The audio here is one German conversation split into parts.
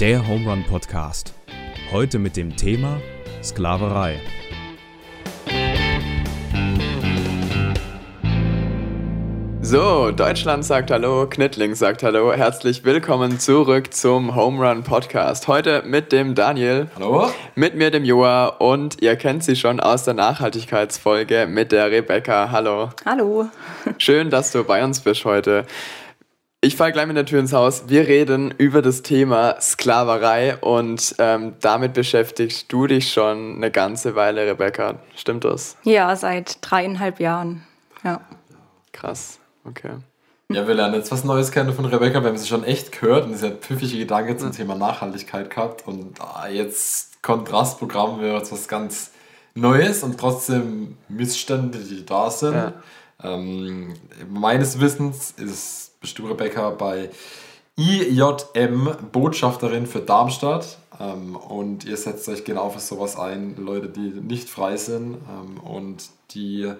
Der Home Run Podcast. Heute mit dem Thema Sklaverei. So, Deutschland sagt Hallo, Knittling sagt Hallo. Herzlich willkommen zurück zum Home Run Podcast. Heute mit dem Daniel. Hallo. Mit mir, dem Joa. Und ihr kennt sie schon aus der Nachhaltigkeitsfolge mit der Rebecca. Hallo. Hallo. Schön, dass du bei uns bist heute. Ich falle gleich mit der Tür ins Haus. Wir reden über das Thema Sklaverei und ähm, damit beschäftigst du dich schon eine ganze Weile, Rebecca. Stimmt das? Ja, seit dreieinhalb Jahren. Ja. Krass. Okay. Ja, wir lernen jetzt was Neues kennen von Rebecca. Wir haben sie schon echt gehört und sie hat pfiffige Gedanken zum Thema Nachhaltigkeit gehabt. Und ah, jetzt Kontrastprogramm wäre jetzt was ganz Neues und trotzdem Missstände, die da sind. Ja. Ähm, meines Wissens ist, bist du, Rebecca, bei IJM Botschafterin für Darmstadt. Ähm, und ihr setzt euch genau für sowas ein, Leute, die nicht frei sind ähm, und die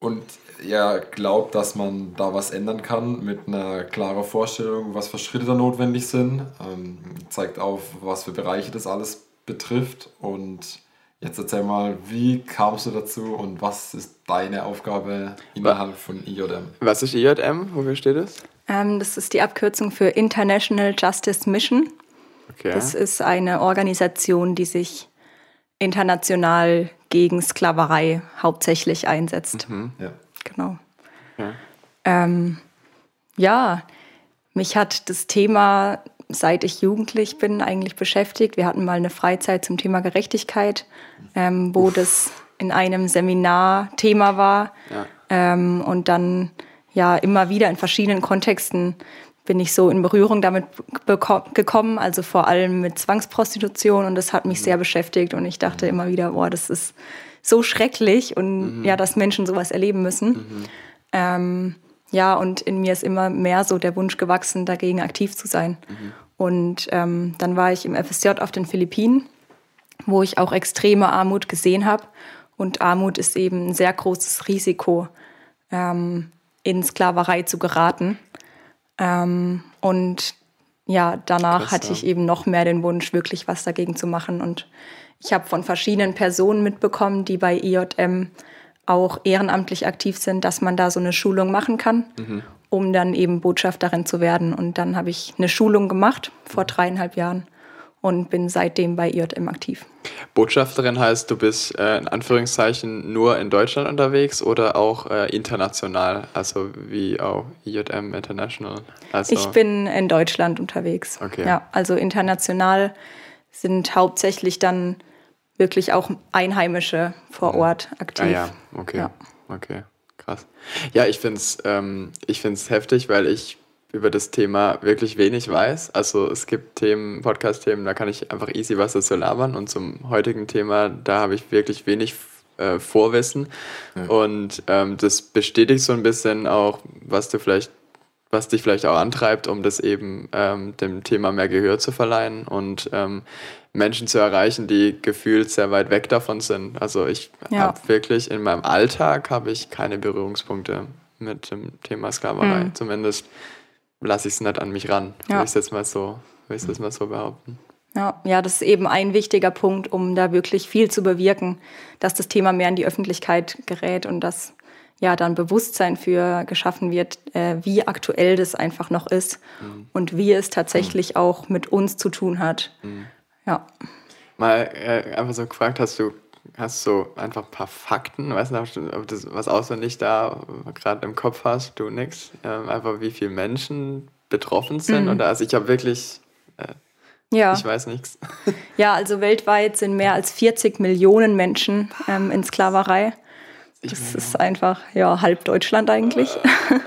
und er glaubt, dass man da was ändern kann mit einer klaren Vorstellung, was für Schritte da notwendig sind. Ähm, zeigt auf, was für Bereiche das alles betrifft. Und jetzt erzähl mal, wie kamst du dazu und was ist deine Aufgabe innerhalb von IJM? Was ist IJM? Wofür steht es? Ähm, das ist die Abkürzung für International Justice Mission. Okay. Das ist eine Organisation, die sich international gegen Sklaverei hauptsächlich einsetzt. Mhm, ja. Genau. Ja. Ähm, ja, mich hat das Thema, seit ich jugendlich bin, eigentlich beschäftigt. Wir hatten mal eine Freizeit zum Thema Gerechtigkeit, ähm, wo Uff. das in einem Seminar Thema war. Ja. Ähm, und dann ja immer wieder in verschiedenen Kontexten bin ich so in Berührung damit gekommen, also vor allem mit Zwangsprostitution und das hat mich mhm. sehr beschäftigt und ich dachte mhm. immer wieder, boah, das ist so schrecklich und mhm. ja, dass Menschen sowas erleben müssen. Mhm. Ähm, ja, und in mir ist immer mehr so der Wunsch gewachsen, dagegen aktiv zu sein. Und ähm, dann war ich im FSJ auf den Philippinen, wo ich auch extreme Armut gesehen habe. Und Armut ist eben ein sehr großes Risiko, ähm, in Sklaverei zu geraten. Ähm, und ja, danach Krass, hatte ich eben noch mehr den Wunsch, wirklich was dagegen zu machen. Und ich habe von verschiedenen Personen mitbekommen, die bei IJM auch ehrenamtlich aktiv sind, dass man da so eine Schulung machen kann, mhm. Um dann eben Botschafterin zu werden. Und dann habe ich eine Schulung gemacht vor dreieinhalb Jahren und bin seitdem bei IJM aktiv. Botschafterin heißt, du bist äh, in Anführungszeichen nur in Deutschland unterwegs oder auch äh, international, also wie auch IJM International? Also ich bin in Deutschland unterwegs. Okay. Ja, also international sind hauptsächlich dann wirklich auch Einheimische vor mhm. Ort aktiv. Ah ja, okay, ja. okay, krass. Ja, ich finde es ähm, heftig, weil ich über das Thema wirklich wenig weiß. Also es gibt Themen, Podcast-Themen, da kann ich einfach easy was dazu labern. Und zum heutigen Thema, da habe ich wirklich wenig äh, Vorwissen. Ja. Und ähm, das bestätigt so ein bisschen auch, was du vielleicht, was dich vielleicht auch antreibt, um das eben ähm, dem Thema mehr Gehör zu verleihen und ähm, Menschen zu erreichen, die gefühlt sehr weit weg davon sind. Also ich ja. habe wirklich in meinem Alltag habe ich keine Berührungspunkte mit dem Thema Sklaverei. Mhm. Zumindest lasse ich es nicht an mich ran, ja. will ich es jetzt mal so, will ich jetzt mal so behaupten. Ja, ja, das ist eben ein wichtiger Punkt, um da wirklich viel zu bewirken, dass das Thema mehr in die Öffentlichkeit gerät und dass ja dann Bewusstsein für geschaffen wird, äh, wie aktuell das einfach noch ist mhm. und wie es tatsächlich mhm. auch mit uns zu tun hat. Mhm. Ja. Mal äh, einfach so gefragt, hast du hast so einfach ein paar Fakten, weißt du, ob du was auswendig da gerade im Kopf hast, du nix, ähm, einfach wie viele Menschen betroffen sind mhm. oder also ich habe wirklich, äh, ja. ich weiß nichts. Ja, also weltweit sind mehr als 40 Millionen Menschen ähm, in Sklaverei. Das ist einfach, ja, halb Deutschland eigentlich. Äh.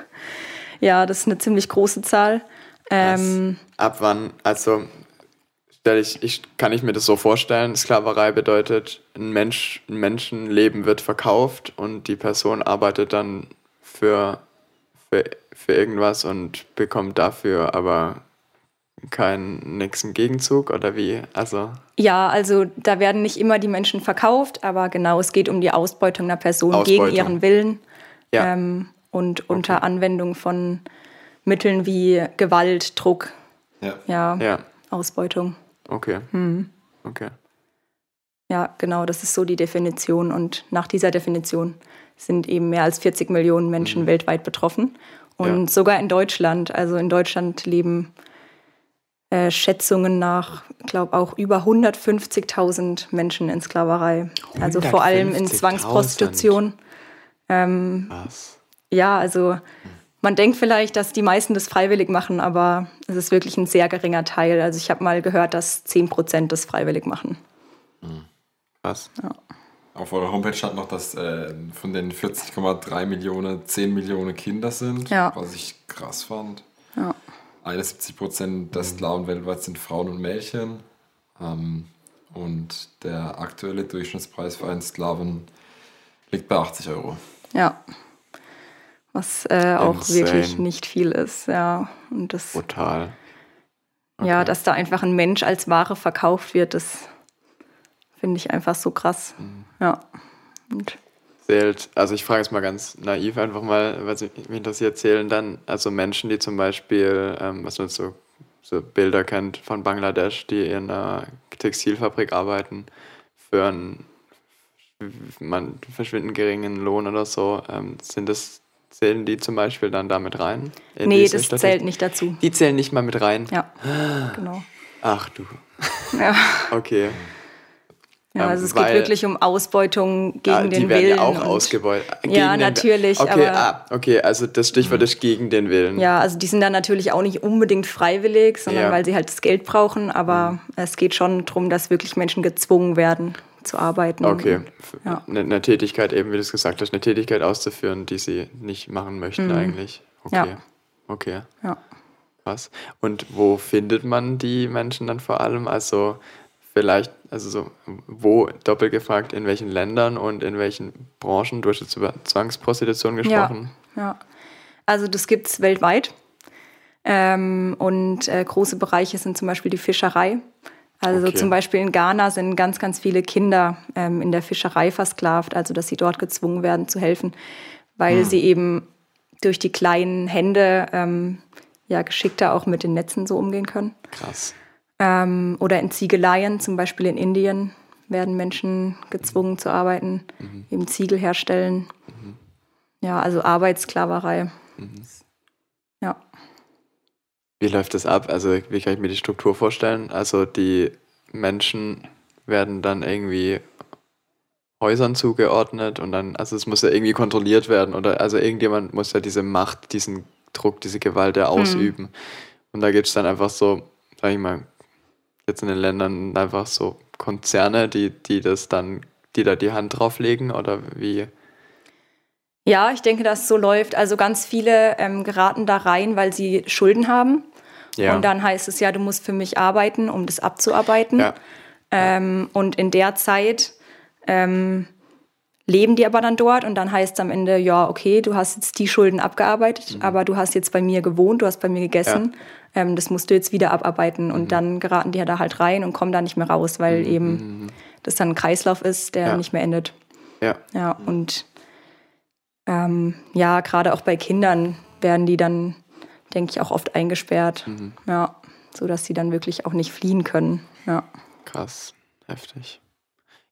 ja, das ist eine ziemlich große Zahl. Ähm, ab wann, also ich, ich, kann ich mir das so vorstellen, Sklaverei bedeutet, ein, Mensch, ein Menschenleben wird verkauft und die Person arbeitet dann für, für, für irgendwas und bekommt dafür aber keinen nächsten Gegenzug oder wie? Also ja, also da werden nicht immer die Menschen verkauft, aber genau, es geht um die Ausbeutung einer Person Ausbeutung. gegen ihren Willen ja. ähm, und unter okay. Anwendung von Mitteln wie Gewalt, Druck. Ja. ja. ja. Ausbeutung. Okay. Hm. Okay. Ja, genau, das ist so die Definition. Und nach dieser Definition sind eben mehr als 40 Millionen Menschen mhm. weltweit betroffen. Und sogar in Deutschland. Also in Deutschland leben äh, Schätzungen nach, ich glaube auch über 150.000 Menschen in Sklaverei. Also vor allem in Zwangsprostitution. Ähm, Was? Ja, also man denkt vielleicht, dass die meisten das freiwillig machen, aber es ist wirklich ein sehr geringer Teil. Also ich habe mal gehört, dass 10 Prozent das freiwillig machen. Hm. Krass. Ja. Auf eurer Homepage stand noch, dass äh, von den 40,3 Millionen 10 Millionen Kinder sind, ja. was ich krass fand. Ja. 71 Prozent der Sklaven weltweit sind Frauen und Mädchen. Ähm, und der aktuelle Durchschnittspreis für einen Sklaven liegt bei 80 Euro. Ja. Was äh, auch wirklich nicht viel ist, ja. Und das, Brutal. Okay. Ja, dass da einfach ein Mensch als Ware verkauft wird, das finde ich einfach so krass. Mhm. Ja. Und zählt, also ich frage jetzt mal ganz naiv einfach mal, weil mich interessiert, zählen dann also Menschen, die zum Beispiel, ähm, was man so, so Bilder kennt von Bangladesch, die in einer Textilfabrik arbeiten, für einen man, verschwindend geringen Lohn oder so, ähm, sind das, zählen die zum Beispiel dann damit rein? Nee, das Statistik? zählt nicht dazu. Die zählen nicht mal mit rein? Ja, genau. Ach du. Ja. Okay. Ja, also es Weil, geht wirklich um Ausbeutung gegen ja, den Willen. Die werden ja auch ausgebeutet. Ja, natürlich. Okay, ah, okay, also das Stichwort ist gegen den Willen. Ja, also die sind dann natürlich auch nicht unbedingt freiwillig, sondern ja. weil sie halt das Geld brauchen. Aber mhm. es geht schon darum, dass wirklich Menschen gezwungen werden zu arbeiten. Okay, ja. eine, eine, Tätigkeit eben, wie du es gesagt hast, eine Tätigkeit auszuführen, die sie nicht machen möchten mhm. eigentlich. Okay, ja. okay. Ja. Krass. Und wo findet man die Menschen dann vor allem? Also vielleicht, also so, wo doppelt gefragt, in welchen Ländern und in welchen Branchen? Du hast jetzt über Zwangsprostitution gesprochen. Ja, ja. also das gibt es weltweit. Ähm, und äh, große Bereiche sind zum Beispiel die Fischerei. Also okay. zum Beispiel in Ghana sind ganz, ganz viele Kinder ähm, in der Fischerei versklavt, also dass sie dort gezwungen werden zu helfen, weil hm. sie eben durch die kleinen Hände ähm, ja geschickter auch mit den Netzen so umgehen können. Krass. Ähm, oder in Ziegeleien, zum Beispiel in Indien, werden Menschen gezwungen zu arbeiten, mhm. eben Ziegel herstellen. Mhm. Ja, also Arbeitssklaverei. Mhm. Ja. Wie läuft das ab? Also, wie kann ich mir die Struktur vorstellen? Also, die Menschen werden dann irgendwie Häusern zugeordnet und dann, also es muss ja irgendwie kontrolliert werden oder also irgendjemand muss ja diese Macht, diesen Druck, diese Gewalt ja hm. ausüben. Und da gibt es dann einfach so, sag ich mal, jetzt in den Ländern einfach so Konzerne, die, die das dann, die da die Hand drauflegen oder wie? Ja, ich denke, dass es so läuft. Also ganz viele ähm, geraten da rein, weil sie Schulden haben. Ja. Und dann heißt es ja, du musst für mich arbeiten, um das abzuarbeiten. Ja. Ähm, und in der Zeit ähm, leben die aber dann dort und dann heißt es am Ende, ja, okay, du hast jetzt die Schulden abgearbeitet, mhm. aber du hast jetzt bei mir gewohnt, du hast bei mir gegessen. Ja ähm, das musst du jetzt wieder abarbeiten. Und mhm. dann geraten die ja da halt rein und kommen da nicht mehr raus, weil mhm. eben mhm. das dann ein Kreislauf ist, der ja. nicht mehr endet. Ja. Ja, und ähm, ja, gerade auch bei Kindern werden die dann, denke ich, auch oft eingesperrt. Mhm. Ja, so dass sie dann wirklich auch nicht fliehen können. Ja. Krass, heftig.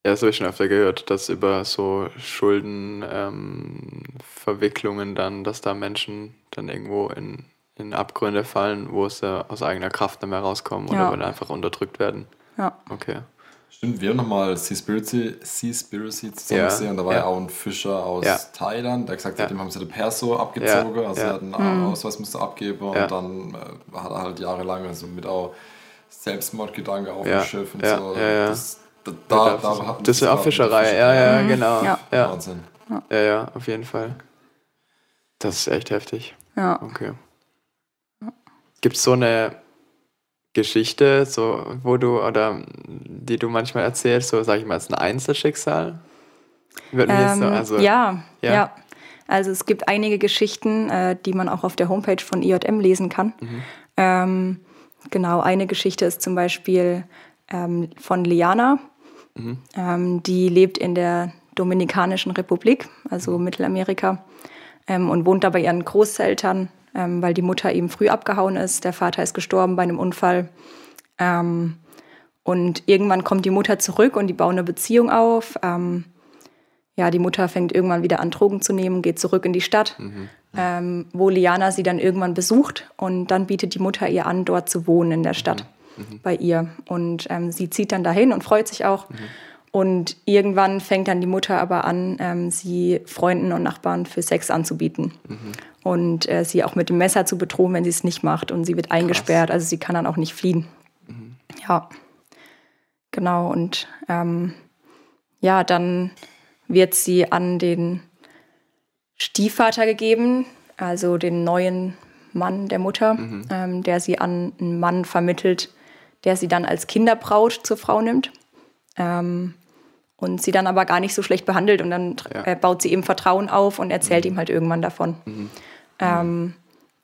Ja, das habe ich schon öfter gehört, dass über so Schuldenverwicklungen ähm, dann, dass da Menschen dann irgendwo in in Abgründe fallen, wo sie aus eigener Kraft nicht mehr rauskommen ja. oder weil einfach unterdrückt werden. Ja. Okay. Stimmt, wir haben nochmal Seaspiracy, Seaspiracy zusammen ja. gesehen. Da war ja. auch ein Fischer aus ja. Thailand, der gesagt hat, dem haben sie den Perso abgezogen. Also er hat einen mhm. Ausweis musste abgeben und dann äh, hat er halt jahrelang also mit auch Selbstmordgedanke auf dem Schiff und so. Das, da, da, da das ist ja auch Fischerei, ja, ja, mhm. genau. Ja. Wahnsinn. Ja, ja, auf jeden Fall. Das ist echt heftig. Ja. Okay. Gibt es so eine Geschichte, so, wo du, oder die du manchmal erzählst, so sag ich mal, als ein Einzelschicksal? Ähm, so, also, ja, ja, ja, Also es gibt einige Geschichten, äh, die man auch auf der Homepage von IJM lesen kann. Mhm. Ähm, genau, eine Geschichte ist zum Beispiel ähm, von Liana. Mhm. Ähm, die lebt in der Dominikanischen Republik, also mhm. Mittelamerika, ähm, und wohnt da bei ihren Großeltern ähm, weil die Mutter eben früh abgehauen ist. Der Vater ist gestorben bei einem Unfall. Ähm, und irgendwann kommt die Mutter zurück und die bauen eine Beziehung auf. Ähm, ja, die Mutter fängt irgendwann wieder an, Drogen zu nehmen, geht zurück in die Stadt, mhm. ähm, wo Liana sie dann irgendwann besucht. Und dann bietet die Mutter ihr an, dort zu wohnen in der Stadt mhm. Mhm. bei ihr. Und ähm, sie zieht dann dahin und freut sich auch. Mhm. Und irgendwann fängt dann die Mutter aber an, ähm, sie Freunden und Nachbarn für Sex anzubieten. Mhm. Und äh, sie auch mit dem Messer zu bedrohen, wenn sie es nicht macht. Und sie wird eingesperrt, Krass. also sie kann dann auch nicht fliehen. Mhm. Ja, genau. Und ähm, ja, dann wird sie an den Stiefvater gegeben, also den neuen Mann der Mutter, mhm. ähm, der sie an einen Mann vermittelt, der sie dann als Kinderbraut zur Frau nimmt. Ähm, und sie dann aber gar nicht so schlecht behandelt und dann ja. äh, baut sie eben Vertrauen auf und erzählt mhm. ihm halt irgendwann davon. Mhm. Ähm,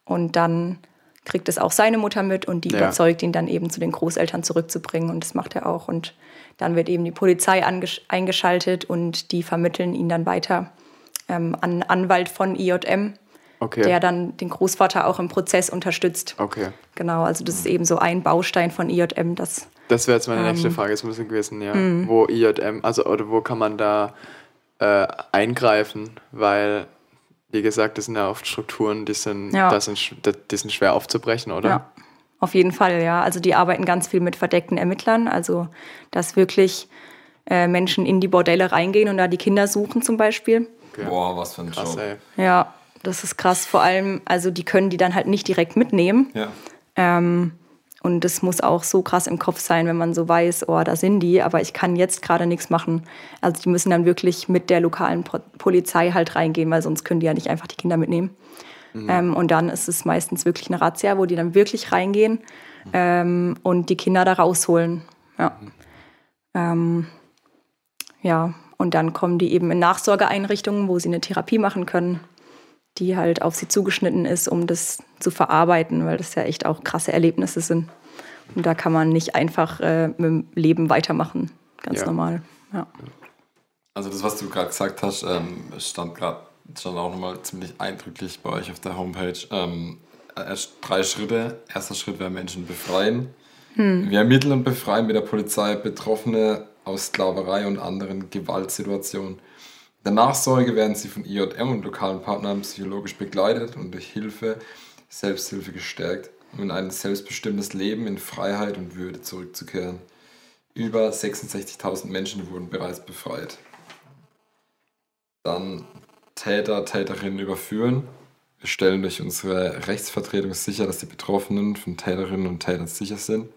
und dann kriegt es auch seine Mutter mit und die ja. überzeugt ihn dann eben zu den Großeltern zurückzubringen und das macht er auch und dann wird eben die Polizei eingeschaltet und die vermitteln ihn dann weiter ähm, an Anwalt von IJM, okay. der dann den Großvater auch im Prozess unterstützt. Okay. Genau, also das ist eben so ein Baustein von IJM, das. Das wäre jetzt meine ähm, nächste Frage jetzt ein bisschen gewesen, ja. Mhm. Wo IJM, also oder wo kann man da äh, eingreifen, weil wie gesagt, das sind ja oft Strukturen, die sind, ja. das sind, die sind schwer aufzubrechen, oder? Ja. Auf jeden Fall, ja. Also die arbeiten ganz viel mit verdeckten Ermittlern. Also dass wirklich äh, Menschen in die Bordelle reingehen und da die Kinder suchen zum Beispiel. Okay. Boah, was für ein krass, Job. Ey. Ja, das ist krass. Vor allem, also die können die dann halt nicht direkt mitnehmen. Ja. Ähm, und das muss auch so krass im Kopf sein, wenn man so weiß, oh, da sind die, aber ich kann jetzt gerade nichts machen. Also die müssen dann wirklich mit der lokalen Polizei halt reingehen, weil sonst können die ja nicht einfach die Kinder mitnehmen. Mhm. Ähm, und dann ist es meistens wirklich eine Razzia, wo die dann wirklich reingehen ähm, und die Kinder da rausholen. Ja. Mhm. Ähm, ja, und dann kommen die eben in Nachsorgeeinrichtungen, wo sie eine Therapie machen können, die halt auf sie zugeschnitten ist, um das zu verarbeiten, weil das ja echt auch krasse Erlebnisse sind. Und da kann man nicht einfach äh, mit dem Leben weitermachen, ganz ja. normal. Ja. Also das, was du gerade gesagt hast, ähm, stand gerade stand auch nochmal ziemlich eindrücklich bei euch auf der Homepage. Ähm, erst drei Schritte. Erster Schritt wäre Menschen befreien. Hm. Wir ermitteln und befreien mit der Polizei Betroffene aus Sklaverei und anderen Gewaltsituationen. Der Nachsorge werden sie von IJM und lokalen Partnern psychologisch begleitet und durch Hilfe, Selbsthilfe gestärkt, um in ein selbstbestimmtes Leben in Freiheit und Würde zurückzukehren. Über 66.000 Menschen wurden bereits befreit. Dann Täter, Täterinnen überführen. Wir stellen durch unsere Rechtsvertretung sicher, dass die Betroffenen von Täterinnen und Tätern sicher sind.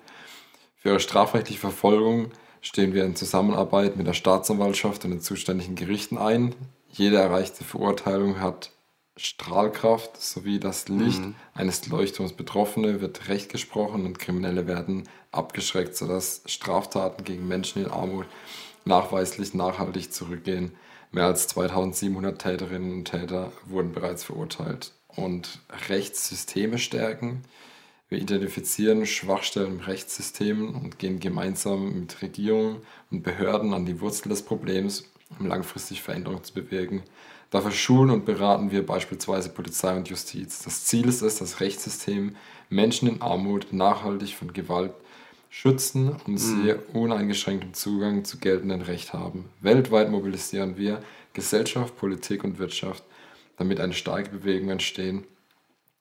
Für ihre strafrechtliche Verfolgung stehen wir in Zusammenarbeit mit der Staatsanwaltschaft und den zuständigen Gerichten ein. Jede erreichte Verurteilung hat Strahlkraft sowie das Licht mhm. eines Leuchtturms Betroffene wird Recht gesprochen und Kriminelle werden abgeschreckt, sodass Straftaten gegen Menschen in Armut nachweislich nachhaltig zurückgehen. Mehr als 2700 Täterinnen und Täter wurden bereits verurteilt. Und Rechtssysteme stärken. Wir identifizieren Schwachstellen im Rechtssystem und gehen gemeinsam mit Regierungen und Behörden an die Wurzel des Problems, um langfristig Veränderungen zu bewirken. Dafür schulen und beraten wir beispielsweise Polizei und Justiz. Das Ziel ist es, das Rechtssystem Menschen in Armut nachhaltig von Gewalt schützen und mhm. sie uneingeschränkten Zugang zu geltendem Recht haben. Weltweit mobilisieren wir Gesellschaft, Politik und Wirtschaft, damit eine starke Bewegung entstehen,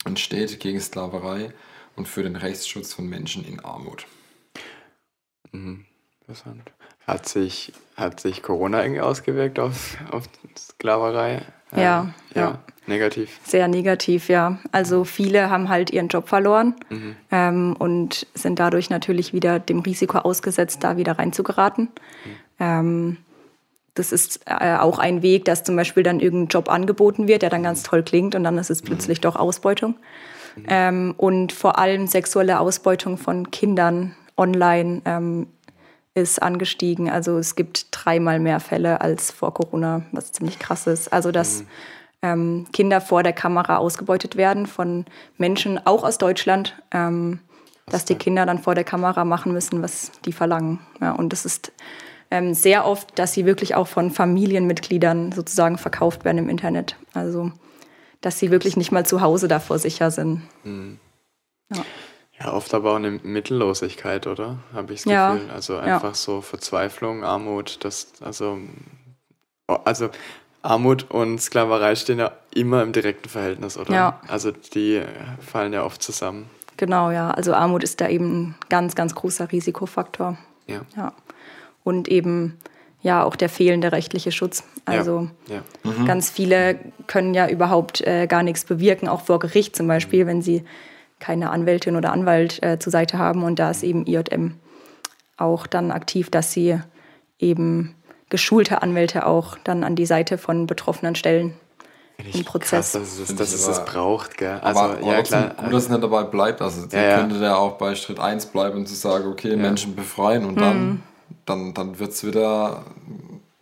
entsteht gegen Sklaverei und für den Rechtsschutz von Menschen in Armut. Mhm. Interessant. Hat sich, hat sich Corona irgendwie ausgewirkt auf, auf Sklaverei? Ja, ja, ja. Negativ. Sehr negativ, ja. Also viele haben halt ihren Job verloren mhm. ähm, und sind dadurch natürlich wieder dem Risiko ausgesetzt, da wieder reinzugeraten. Mhm. Ähm, das ist äh, auch ein Weg, dass zum Beispiel dann irgendein Job angeboten wird, der dann ganz toll klingt und dann ist es mhm. plötzlich mhm. doch Ausbeutung. Ähm, und vor allem sexuelle Ausbeutung von Kindern online ähm, ist angestiegen. Also es gibt dreimal mehr Fälle als vor Corona, was ziemlich krass ist. Also dass mhm ähm, Kinder vor der Kamera ausgebeutet werden von Menschen, auch aus Deutschland, ähm, dass die Kinder dann vor der Kamera machen müssen, was die verlangen. Ja, und das ist ähm, sehr oft, dass sie wirklich auch von Familienmitgliedern sozusagen verkauft werden im Internet. Also, dass sie wirklich nicht mal zu Hause davor sicher sind. Mhm. Ja. Ja, oft aber auch eine Mittellosigkeit, oder? Habe ich das ja. Gefühl. Also einfach ja. so Verzweiflung, Armut, das, also, also Armut und Sklaverei stehen ja immer im direkten Verhältnis, oder? Ja. Also die fallen ja oft zusammen. Genau, ja. Also Armut ist da eben ein ganz, ganz großer Risikofaktor. Ja. ja. Und eben ja auch der fehlende rechtliche Schutz. Also ja. Ja. Mhm. ganz viele können ja überhaupt äh, gar nichts bewirken, auch vor Gericht zum Beispiel, mhm. wenn sie keine Anwältin oder Anwalt äh, zur Seite haben. Und da ist eben IJM auch dann aktiv, dass sie eben geschulte Anwälte auch dann an die Seite von Betroffenen stellen. Im Prozess. Krass, dass es, dass es das braucht, gell? Also, aber, ja, klar. gut, dass es nicht dabei bleibt. Also, ja, ja. könnte der auch bei Schritt 1 bleiben und zu sagen, okay, ja. Menschen befreien und mhm. dann, dann, dann wird es wieder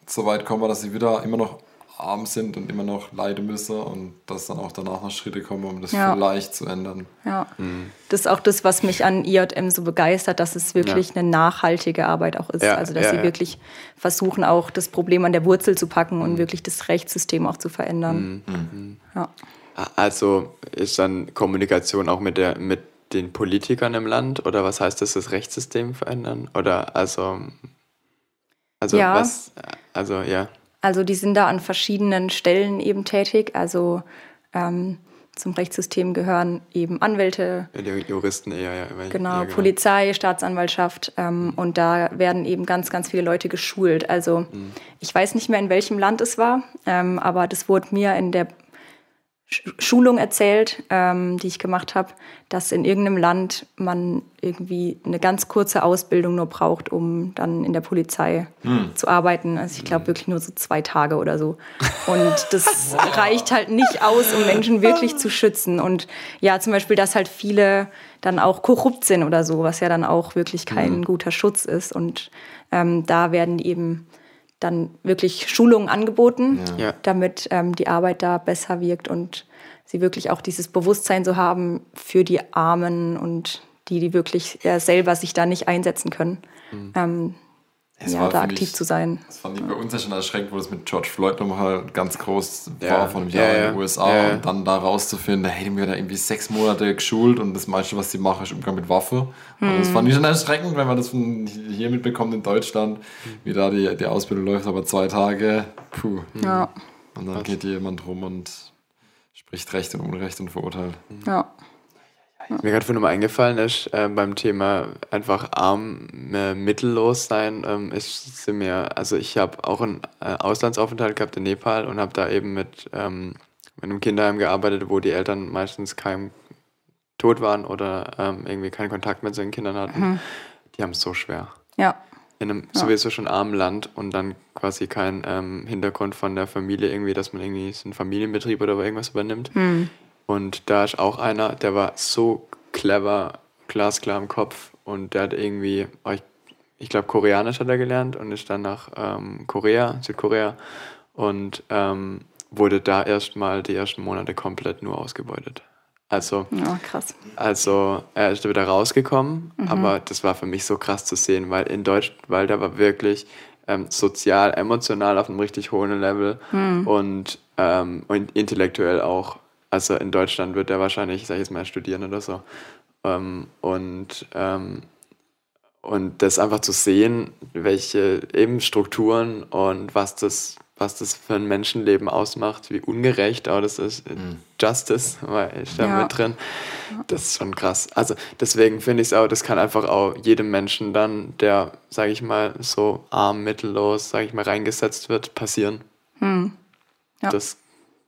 so weit kommen, dass sie wieder immer noch arm sind und immer noch leiden müssen und dass dann auch danach noch Schritte kommen, um das ja. vielleicht zu ändern. Ja, mhm. das ist auch das, was mich an IJM so begeistert, dass es wirklich ja. eine nachhaltige Arbeit auch ist. Ja. Also dass sie wirklich versuchen, auch das Problem an der Wurzel zu packen und mhm. wirklich das Rechtssystem auch zu verändern. Mhm. mhm. Ja. Also ist dann Kommunikation auch mit der mit den Politikern im Land oder was heißt das, das Rechtssystem verändern? Oder also also was also ja. Also die sind da an verschiedenen Stellen eben tätig. Also ähm, zum Rechtssystem gehören eben Anwälte. Ja, Juristen eher, ja. Genau, ja, genau. Polizei, Staatsanwaltschaft. Ähm, mhm. Und da werden eben ganz, ganz viele Leute geschult. Also mhm. ich weiß nicht mehr, in welchem Land es war, ähm, aber das wurde mir in der Schulung erzählt, ähm, die ich gemacht habe, dass in irgendeinem Land man irgendwie eine ganz kurze Ausbildung nur braucht, um dann in der Polizei hm. zu arbeiten. Also ich glaube wirklich nur so zwei Tage oder so. Und das wow. reicht halt nicht aus, um Menschen wirklich zu schützen. Und ja, zum Beispiel, dass halt viele dann auch korrupt sind oder so, was ja dann auch wirklich kein hm. guter Schutz ist. Und ähm, da werden eben dann wirklich Schulungen angeboten, ja. damit ähm, die Arbeit da besser wirkt und sie wirklich auch dieses Bewusstsein so haben für die Armen und die, die wirklich ja, selber sich da nicht einsetzen können. Mhm. Ähm, es ja, war, da aktiv ich, zu sein. Das fand ich bei uns ja schon erschreckend, wo das mit George Floyd nochmal ganz groß ja, war von einem Jahr ja, in den USA und dann da rauszufinden, da hätten wir da irgendwie sechs Monate geschult und das meiste, was sie machen, ist Umgang mit Waffe. Mhm. Und das fand ich schon erschreckend, wenn man das von hier mitbekommt in Deutschland, wie da die, die Ausbildung läuft, aber zwei Tage, puh. Ja. Und dann geht jemand rum und spricht Recht und Unrecht und verurteilt. Ja. Mir gerade vorhin mal eingefallen ist, äh, beim Thema einfach arm, äh, mittellos sein, ähm, ist mir, also ich habe auch einen äh, Auslandsaufenthalt gehabt in Nepal und habe da eben mit, ähm, mit einem Kinderheim gearbeitet, wo die Eltern meistens kein tot waren oder ähm, irgendwie keinen Kontakt mit seinen Kindern hatten. Mhm. Die haben es so schwer. Ja. In einem ja. sowieso schon armen Land und dann quasi kein ähm, Hintergrund von der Familie irgendwie, dass man irgendwie so einen Familienbetrieb oder irgendwas übernimmt. Mhm und da ist auch einer, der war so clever, glasklar im Kopf und der hat irgendwie, ich, ich glaube, Koreanisch hat er gelernt und ist dann nach ähm, Korea, Südkorea und ähm, wurde da erstmal die ersten Monate komplett nur ausgebeutet. Also, oh, krass. also er ist wieder rausgekommen, mhm. aber das war für mich so krass zu sehen, weil in Deutschland, weil der war wirklich ähm, sozial, emotional auf einem richtig hohen Level mhm. und, ähm, und intellektuell auch also in Deutschland wird er wahrscheinlich, sag ich jetzt mal, studieren oder so. Ähm, und, ähm, und das einfach zu sehen, welche eben Strukturen und was das, was das für ein Menschenleben ausmacht, wie ungerecht auch das ist. Mhm. Justice war ich da ja. mit drin. Das ist schon krass. Also deswegen finde ich es auch, das kann einfach auch jedem Menschen dann, der, sage ich mal, so arm, mittellos, sage ich mal, reingesetzt wird, passieren. Mhm. Ja. Das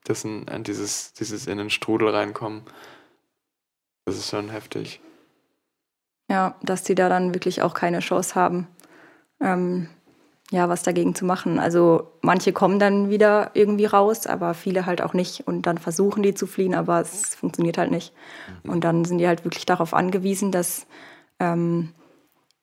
das in, in dieses, dieses in den Strudel reinkommen, das ist schon heftig. Ja, dass die da dann wirklich auch keine Chance haben, ähm, ja, was dagegen zu machen. Also manche kommen dann wieder irgendwie raus, aber viele halt auch nicht. Und dann versuchen die zu fliehen, aber es funktioniert halt nicht. Mhm. Und dann sind die halt wirklich darauf angewiesen, dass ähm,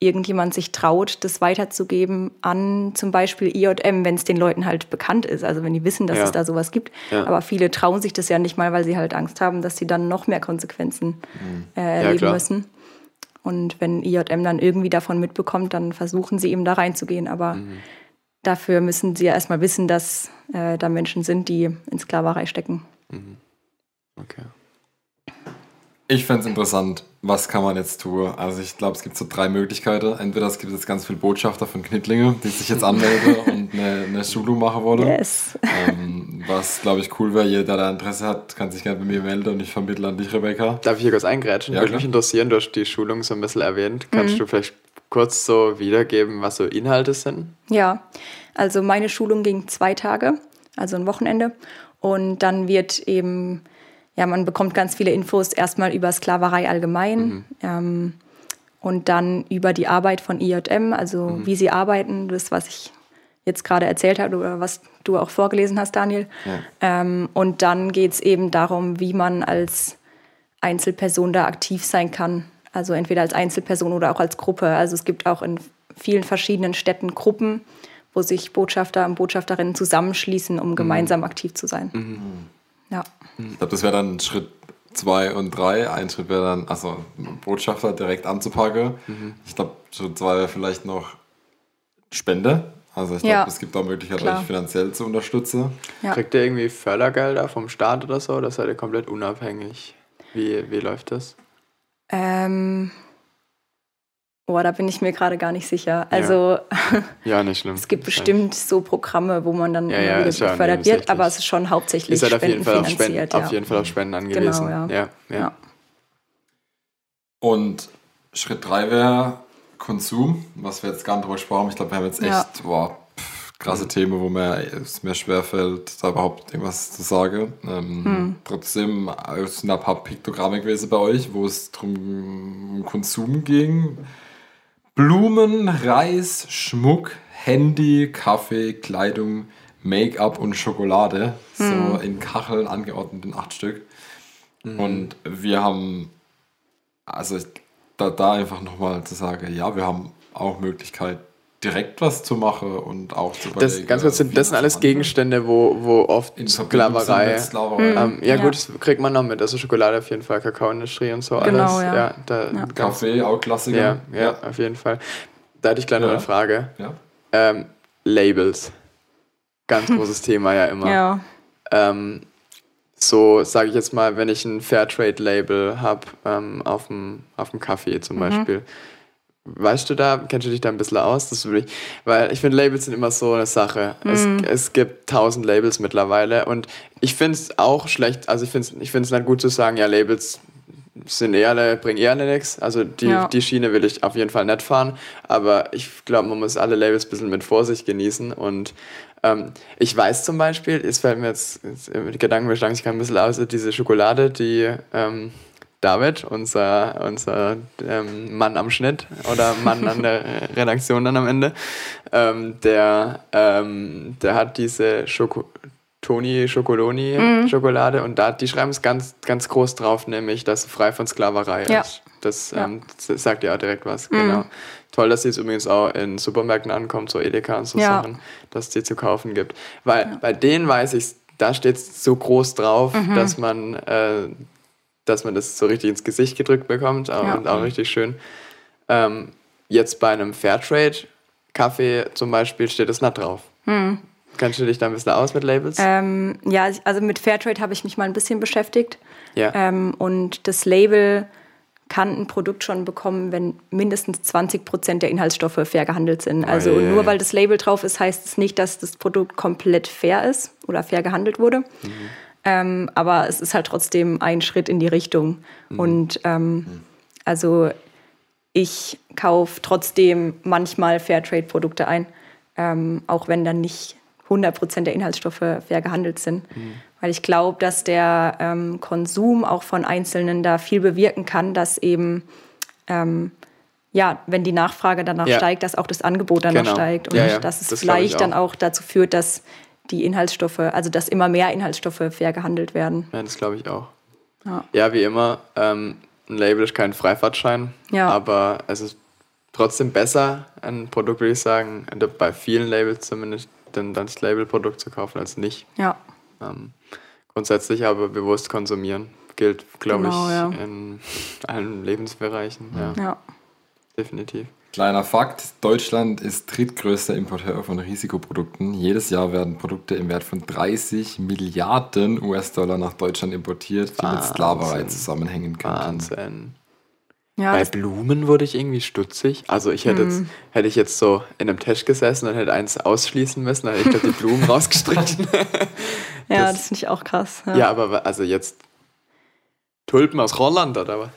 irgendjemand sich traut, das weiterzugeben an zum Beispiel IJM, wenn es den Leuten halt bekannt ist, also wenn die wissen, dass ja. es da sowas gibt. Ja. Aber viele trauen sich das ja nicht mal, weil sie halt Angst haben, dass sie dann noch mehr Konsequenzen mhm. äh, erleben ja, müssen. Und wenn IJM dann irgendwie davon mitbekommt, dann versuchen sie eben da reinzugehen. Aber mhm. dafür müssen sie ja erstmal wissen, dass äh, da Menschen sind, die in Sklaverei stecken. Mhm. Okay. Ich fände es interessant, was kann man jetzt tun? Also ich glaube, es gibt so drei Möglichkeiten. Entweder es gibt jetzt ganz viele Botschafter von Knittlinge, die sich jetzt anmelden und eine, eine Schulung machen wollen. Yes. Ähm, was, glaube ich, cool wäre. Jeder, der Interesse hat, kann sich gerne bei mir melden und ich vermittle an dich, Rebecca. Darf ich hier kurz eingrätschen? Ja, Würde mich interessieren, du hast die Schulung so ein bisschen erwähnt. Kannst mhm. du vielleicht kurz so wiedergeben, was so Inhalte sind? Ja, also meine Schulung ging zwei Tage, also ein Wochenende. Und dann wird eben ja, man bekommt ganz viele Infos erstmal über Sklaverei allgemein mhm. ähm, und dann über die Arbeit von IJM, also mhm. wie sie arbeiten, das, was ich jetzt gerade erzählt habe oder was du auch vorgelesen hast, Daniel. Ja. Ähm, und dann geht es eben darum, wie man als Einzelperson da aktiv sein kann. Also entweder als Einzelperson oder auch als Gruppe. Also es gibt auch in vielen verschiedenen Städten Gruppen, wo sich Botschafter und Botschafterinnen zusammenschließen, um mhm. gemeinsam aktiv zu sein. Ja. Ich glaube, das wäre dann Schritt zwei und drei. Ein Schritt wäre dann, also Botschafter direkt anzupacken. Mhm. Ich glaube, Schritt zwei wäre vielleicht noch Spende. Also ich glaube, ja, es gibt auch Möglichkeiten, euch finanziell zu unterstützen. Ja. Kriegt ihr irgendwie Fördergelder vom Staat oder so? Das seid ihr komplett unabhängig. Wie, wie läuft das? Ähm, Oh, da bin ich mir gerade gar nicht sicher. Also ja, ja nicht schlimm. es gibt bestimmt so Programme, wo man dann ja, ja, wieder gefördert wird, aber es ist schon hauptsächlich ist halt auf jeden Fall auf Spenden, auf jeden Fall auf Spenden angewiesen. Genau, ja. Ja, Und Schritt 3 wäre Konsum, was wir jetzt gar nicht drüber gesprochen Ich glaube, wir haben jetzt echt boah, pff, krasse mhm. Themen, wo mir, es mir schwerfällt, da überhaupt irgendwas zu sagen. Ähm, mhm. Trotzdem es sind ein paar Piktogramme gewesen bei euch, wo es darum um Konsum ging. Blumen, Reis, Schmuck, Handy, Kaffee, Kleidung, Make-up und Schokolade. Mhm. So in Kacheln angeordnet in acht Stück. Mhm. Und wir haben, also da, da einfach nochmal zu sagen, ja, wir haben auch Möglichkeit, direkt was zu machen und auch zu überlegen. Das, ganz kurz, sind, das sind alles Gegenstände, wo, wo oft in Sklaverei. Sklaverei. Mhm. Ähm, ja, ja, gut, das kriegt man noch mit. Also Schokolade auf jeden Fall, Kakaoindustrie und so genau, alles. Ja. ja, da ja. Kaffee, auch Klassiker. Ja, ja, auf jeden Fall. Da hatte ich gleich noch eine Frage. Ähm, Labels. Ganz großes Thema ja immer. Ja. Ähm, so sage ich jetzt mal, wenn ich ein Fairtrade-Label habe ähm, auf dem Kaffee zum mhm. Beispiel, Weißt du da, kennst du dich da ein bisschen aus? Das ich, weil ich finde, Labels sind immer so eine Sache. Mhm. Es, es gibt tausend Labels mittlerweile und ich finde es auch schlecht, also ich finde es ich find's nicht gut zu sagen, ja, Labels sind eher alle, bringen eher nichts. Also die, ja. die Schiene will ich auf jeden Fall nicht fahren, aber ich glaube, man muss alle Labels ein bisschen mit Vorsicht genießen und ähm, ich weiß zum Beispiel, es fällt mir jetzt, jetzt Gedanken beschlagen sich ein bisschen aus, diese Schokolade, die ähm, David, unser, unser ähm, Mann am Schnitt oder Mann an der Redaktion dann am Ende, ähm, der, ähm, der hat diese Schoko Toni Schokoloni mhm. Schokolade und da die schreiben es ganz ganz groß drauf, nämlich dass frei von Sklaverei ja. ist. Das, ja. ähm, das sagt ja auch direkt was. Mhm. Genau. Toll, dass sie es übrigens auch in Supermärkten ankommt, so Edeka und so ja. Sachen, dass es die zu kaufen gibt. Weil bei denen weiß ich, da steht es so groß drauf, mhm. dass man äh, dass man das so richtig ins Gesicht gedrückt bekommt ja. und auch richtig schön. Ähm, jetzt bei einem Fairtrade-Kaffee zum Beispiel steht es nicht drauf. Hm. Kannst du dich da ein bisschen aus mit Labels? Ähm, ja, also mit Fairtrade habe ich mich mal ein bisschen beschäftigt. Ja. Ähm, und das Label kann ein Produkt schon bekommen, wenn mindestens 20 Prozent der Inhaltsstoffe fair gehandelt sind. Also oh, yeah. nur weil das Label drauf ist, heißt es nicht, dass das Produkt komplett fair ist oder fair gehandelt wurde. Mhm. Ähm, aber es ist halt trotzdem ein Schritt in die Richtung. Mhm. Und ähm, mhm. also ich kaufe trotzdem manchmal Fairtrade-Produkte ein, ähm, auch wenn dann nicht 100% der Inhaltsstoffe fair gehandelt sind. Mhm. Weil ich glaube, dass der ähm, Konsum auch von Einzelnen da viel bewirken kann, dass eben ähm, ja, wenn die Nachfrage danach ja. steigt, dass auch das Angebot danach genau. steigt und ja, ja. dass es das vielleicht auch. dann auch dazu führt, dass die Inhaltsstoffe, also dass immer mehr Inhaltsstoffe fair gehandelt werden. Ja, das glaube ich auch. Ja. ja, wie immer, ähm, ein Label ist kein Freifahrtschein, ja. aber es ist trotzdem besser, ein Produkt, würde ich sagen, bei vielen Labels zumindest, dann das Labelprodukt zu kaufen als nicht. Ja. Ähm, grundsätzlich aber bewusst konsumieren gilt, glaube genau, ich, ja. in allen Lebensbereichen. Ja. ja. Definitiv. Kleiner Fakt: Deutschland ist drittgrößter Importeur von Risikoprodukten. Jedes Jahr werden Produkte im Wert von 30 Milliarden US-Dollar nach Deutschland importiert, die Wahnsinn. mit Sklaverei zusammenhängen könnten. Wahnsinn. Ja, Bei Blumen wurde ich irgendwie stutzig. Also ich hätte jetzt, mhm. hätte ich jetzt so in einem Tisch gesessen und hätte eins ausschließen müssen, dann hätte ich die Blumen rausgestrichen. ja, das, das finde ich auch krass. Ja. ja, aber also jetzt Tulpen aus Holland oder was?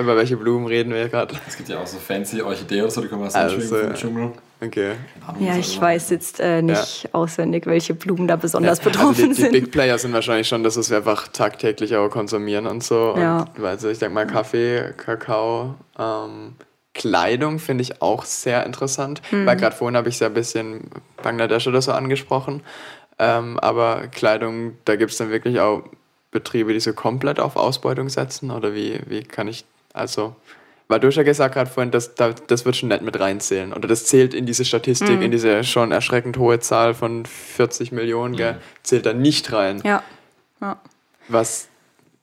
Über welche Blumen reden wir gerade? Es gibt ja auch so fancy Orchideen oder so, die können wir also, vom Dschungel. Okay. Ja, ich weiß jetzt äh, nicht ja. auswendig, welche Blumen da besonders ja. betroffen also die, die sind. Die Big Player sind wahrscheinlich schon, dass wir einfach tagtäglich auch konsumieren und so. Ja. Und, also ich denke mal Kaffee, Kakao, ähm, Kleidung finde ich auch sehr interessant, mhm. weil gerade vorhin habe ich es ja ein bisschen Bangladesch oder so angesprochen. Ähm, aber Kleidung, da gibt es dann wirklich auch Betriebe, die so komplett auf Ausbeutung setzen? Oder wie, wie kann ich also, weil du ja gesagt gerade vorhin, das, das wird schon nicht mit reinzählen. Oder das zählt in diese Statistik, mhm. in diese schon erschreckend hohe Zahl von 40 Millionen, mhm. gell, zählt da nicht rein. Ja. ja. Was,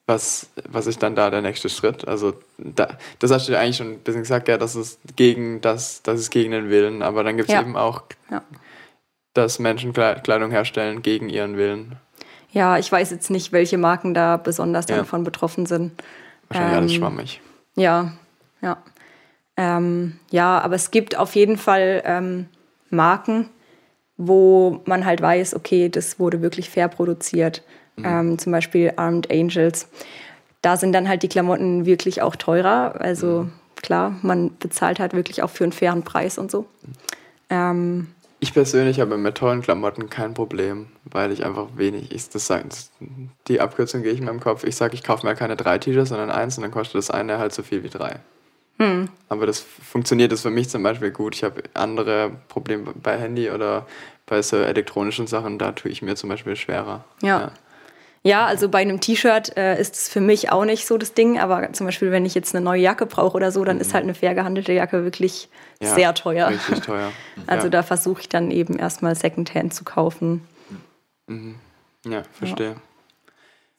was, was ist dann da der nächste Schritt? Also, da, das hast du ja eigentlich schon ein bisschen gesagt, ja, das ist gegen das, das ist gegen den Willen, aber dann gibt es ja. eben auch, ja. dass Menschen Kleidung herstellen gegen ihren Willen. Ja, ich weiß jetzt nicht, welche Marken da besonders davon betroffen sind. Wahrscheinlich ähm, alles schwammig. Ja, ja. Ähm, ja, aber es gibt auf jeden Fall ähm, Marken, wo man halt weiß, okay, das wurde wirklich fair produziert. Mhm. Ähm, zum Beispiel Armed Angels. Da sind dann halt die Klamotten wirklich auch teurer. Also mhm. klar, man bezahlt halt wirklich auch für einen fairen Preis und so. Mhm. Ich persönlich habe mit tollen Klamotten kein Problem, weil ich einfach wenig, ich, das sag, die Abkürzung gehe ich in meinem Kopf, ich sage, ich kaufe mir keine drei T-Shirts, sondern eins und dann kostet das eine halt so viel wie drei. Hm. Aber das funktioniert das für mich zum Beispiel gut. Ich habe andere Probleme bei Handy oder bei so elektronischen Sachen, da tue ich mir zum Beispiel schwerer. ja. ja. Ja, also bei einem T-Shirt äh, ist es für mich auch nicht so das Ding, aber zum Beispiel, wenn ich jetzt eine neue Jacke brauche oder so, dann mhm. ist halt eine fair gehandelte Jacke wirklich ja, sehr teuer. Richtig teuer. also ja. da versuche ich dann eben erstmal Secondhand zu kaufen. Mhm. Ja, verstehe. Ja.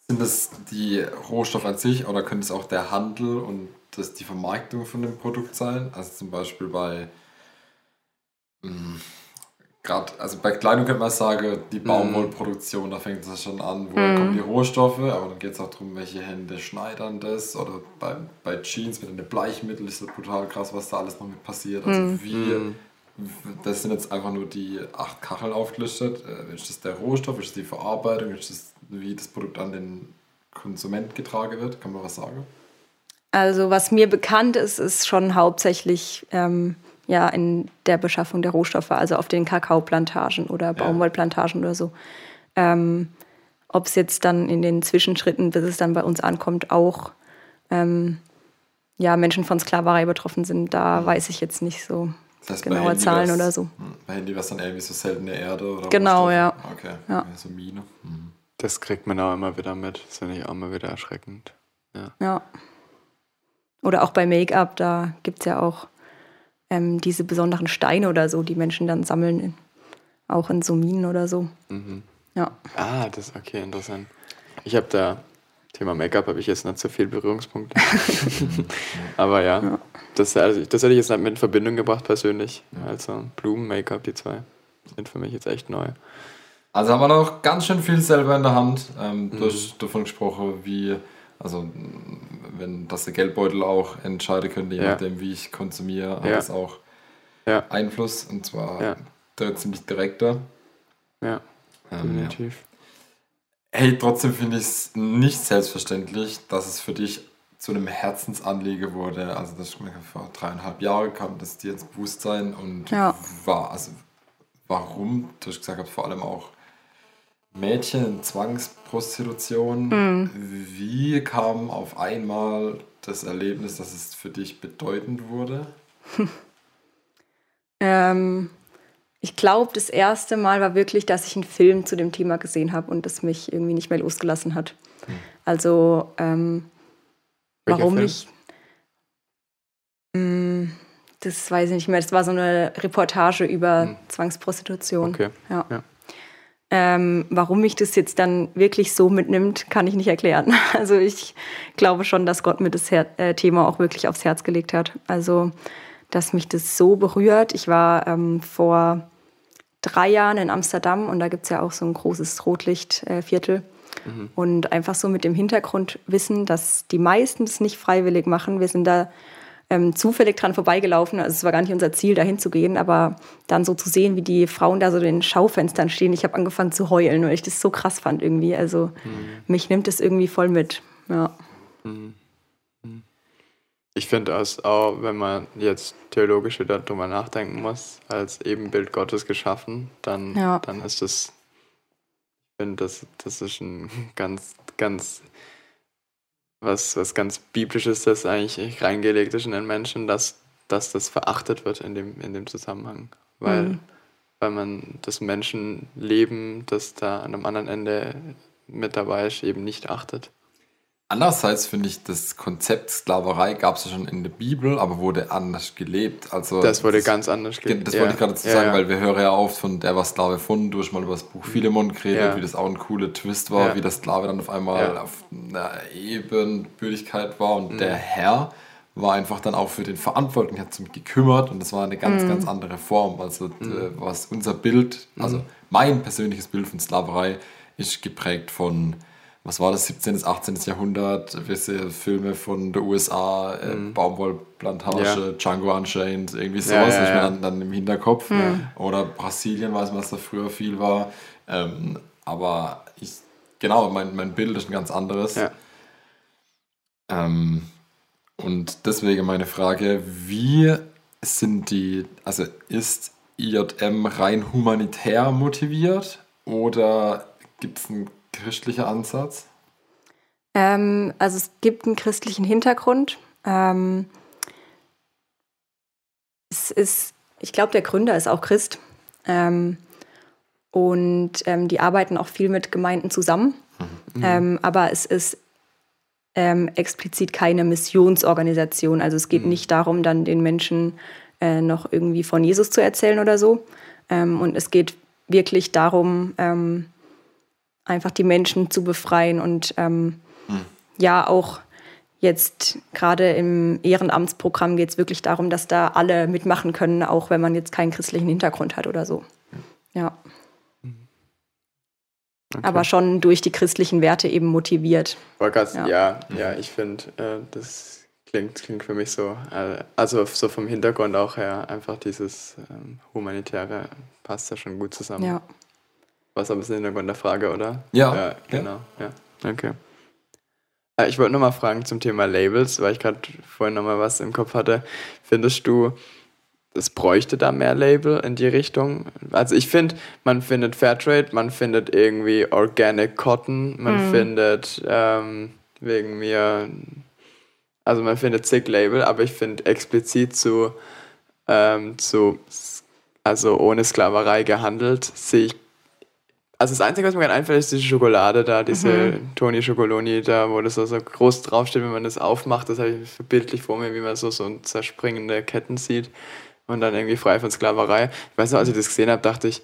Sind das die Rohstoffe an sich oder könnte es auch der Handel und das die Vermarktung von dem Produkt sein? Also zum Beispiel bei mh, hm, gerade, also bei Kleidung könnte man sagen, die mhm. Baumwollproduktion, da fängt es schon an, woher mhm. kommen die Rohstoffe, aber dann geht es auch darum, welche Hände schneidern das oder bei, bei Jeans mit einem Bleichmittel ist das brutal krass, was da alles noch mit passiert. Also mhm. wie, das sind jetzt einfach nur die acht Kacheln aufgelistet. Äh, ist das der Rohstoff, ist das die Verarbeitung, ist das, wie das Produkt an den Konsument getragen wird? Kann man was sagen? Also was mir bekannt ist, ist schon hauptsächlich ähm, ja in der Beschaffung der Rohstoffe, also auf den Kakaoplantagen oder Baumwollplantagen ja. oder so. Ähm, Ob es jetzt dann in den Zwischenschritten, bis es dann bei uns ankommt, auch ähm, ja, Menschen von Sklaverei betroffen sind, da mhm. weiß ich jetzt nicht so das heißt, genaue Zahlen oder so. Hm, bei Handy war es dann irgendwie so seltene Erde oder Genau, ja. Okay, ja. so Mine. Mhm. Das kriegt man auch immer wieder mit. Das finde ich auch immer wieder erschreckend. Ja. ja. Oder auch bei Make-up, da gibt es ja auch ähm, diese besonderen Steine oder so, die Menschen dann sammeln, auch in so Minen oder so. Mhm. Ja. Ah, das ist okay, interessant. Ich habe da, Thema Make-up habe ich jetzt nicht so viel Berührungspunkte. Aber ja, ja. Das, also, das hätte ich jetzt nicht mit in Verbindung gebracht persönlich. Also Blumen, Make-up, die zwei sind für mich jetzt echt neu. Also haben wir noch ganz schön viel selber in der Hand. Ähm, mhm. Du hast davon gesprochen, wie also wenn das der Geldbeutel auch entscheiden könnte, je ja. nachdem wie ich konsumiere, hat ja. das auch ja. Einfluss und zwar ja. ziemlich direkter. Ja, ähm, definitiv. Hey, trotzdem finde ich es nicht selbstverständlich, dass es für dich zu einem Herzensanliege wurde. Also das vor dreieinhalb Jahren kam das dir ins Bewusstsein und war, also warum, du hast gesagt, vor allem auch Mädchen Zwangsprostitution. Mhm. Wie kam auf einmal das Erlebnis, dass es für dich bedeutend wurde? ähm, ich glaube, das erste Mal war wirklich, dass ich einen Film zu dem Thema gesehen habe und das mich irgendwie nicht mehr losgelassen hat. Mhm. Also, ähm, warum nicht? Hm, das weiß ich nicht mehr. Das war so eine Reportage über mhm. Zwangsprostitution. Okay. ja. ja. Ähm, warum mich das jetzt dann wirklich so mitnimmt, kann ich nicht erklären. Also ich glaube schon, dass Gott mir das Her äh, Thema auch wirklich aufs Herz gelegt hat. Also dass mich das so berührt. Ich war ähm, vor drei Jahren in Amsterdam und da gibt es ja auch so ein großes Rotlichtviertel. Mhm. Und einfach so mit dem Hintergrund wissen, dass die meisten es nicht freiwillig machen. Wir sind da ähm, zufällig dran vorbeigelaufen. Also es war gar nicht unser Ziel, dahin zu gehen, aber dann so zu sehen, wie die Frauen da so in den Schaufenstern stehen. Ich habe angefangen zu heulen, weil ich das so krass fand irgendwie. Also mhm. mich nimmt es irgendwie voll mit. Ja. Mhm. Ich finde das auch, wenn man jetzt theologisch wieder drüber nachdenken muss, als Ebenbild Gottes geschaffen, dann, ja. dann ist das, ich finde, das, das ist ein ganz, ganz was, was ganz biblisches, das eigentlich reingelegt ist in den Menschen, dass, dass das verachtet wird in dem, in dem Zusammenhang. Weil, mhm. weil man das Menschenleben, das da an einem anderen Ende mit dabei ist, eben nicht achtet. Andererseits finde ich, das Konzept Sklaverei gab es ja schon in der Bibel, aber wurde anders gelebt. Also das wurde das, ganz anders gelebt. Das ja. wollte ich gerade dazu sagen, ja, weil wir hören ja oft von der war Sklave von, du hast mal über das Buch Philemon geredet, wie das auch ein cooler Twist war, wie der Sklave dann auf einmal auf einer Ebenbürdigkeit war und mhm. der Herr war einfach dann auch für den Verantwortlichen, hat sich gekümmert und das war eine ganz, mhm. ganz andere Form. Also mhm. was unser Bild, also mhm. mein persönliches Bild von Sklaverei ist geprägt von was war das, 17. bis 18. Jahrhundert, gewisse Filme von der USA, äh, mhm. Baumwollplantage, ja. Django Unchained, irgendwie sowas, ja, ja, nicht mehr dann, dann, im Hinterkopf. Mhm. Oder Brasilien, weiß man, was da früher viel war. Ähm, aber ich, genau, mein, mein Bild ist ein ganz anderes. Ähm, und deswegen meine Frage, wie sind die, also ist IJM rein humanitär motiviert oder gibt es einen christlicher Ansatz? Ähm, also es gibt einen christlichen Hintergrund. Ähm, es ist, ich glaube, der Gründer ist auch Christ. Ähm, und ähm, die arbeiten auch viel mit Gemeinden zusammen. Mhm. Ähm, aber es ist ähm, explizit keine Missionsorganisation. Also es geht mhm. nicht darum, dann den Menschen äh, noch irgendwie von Jesus zu erzählen oder so. und es geht wirklich darum, einfach die Menschen zu befreien und ähm, hm. ja auch jetzt gerade im Ehrenamtsprogramm geht es wirklich darum, dass da alle mitmachen können, auch wenn man jetzt keinen christlichen Hintergrund hat oder so. Ja. Okay. Aber schon durch die christlichen Werte eben motiviert. Ja, ja, ja, ich finde, äh, das klingt, klingt für mich so, äh, also so vom Hintergrund auch her, einfach dieses ähm, Humanitäre passt ja schon gut zusammen. Ja. Was ein bisschen Hintergrund der Frage, oder? Ja. Ja, genau. Ja. Okay. Äh, ich wollte nochmal fragen zum Thema Labels, weil ich gerade vorhin nochmal was im Kopf hatte. Findest du, es bräuchte da mehr Label in die Richtung? Also ich finde, man findet Fairtrade, man findet irgendwie Organic Cotton, man mhm. findet ähm, wegen mir, also man findet zig Label, aber ich finde explizit zu, ähm, zu, also ohne Sklaverei gehandelt, sehe ich also das Einzige, was mir gerade einfällt, ist diese Schokolade da, diese mhm. Toni Schokoloni da, wo das so, so groß draufsteht, wenn man das aufmacht. Das habe ich bildlich vor mir, wie man so, so zerspringende Ketten sieht und dann irgendwie frei von Sklaverei. Ich weiß noch, als ich das gesehen habe, dachte ich,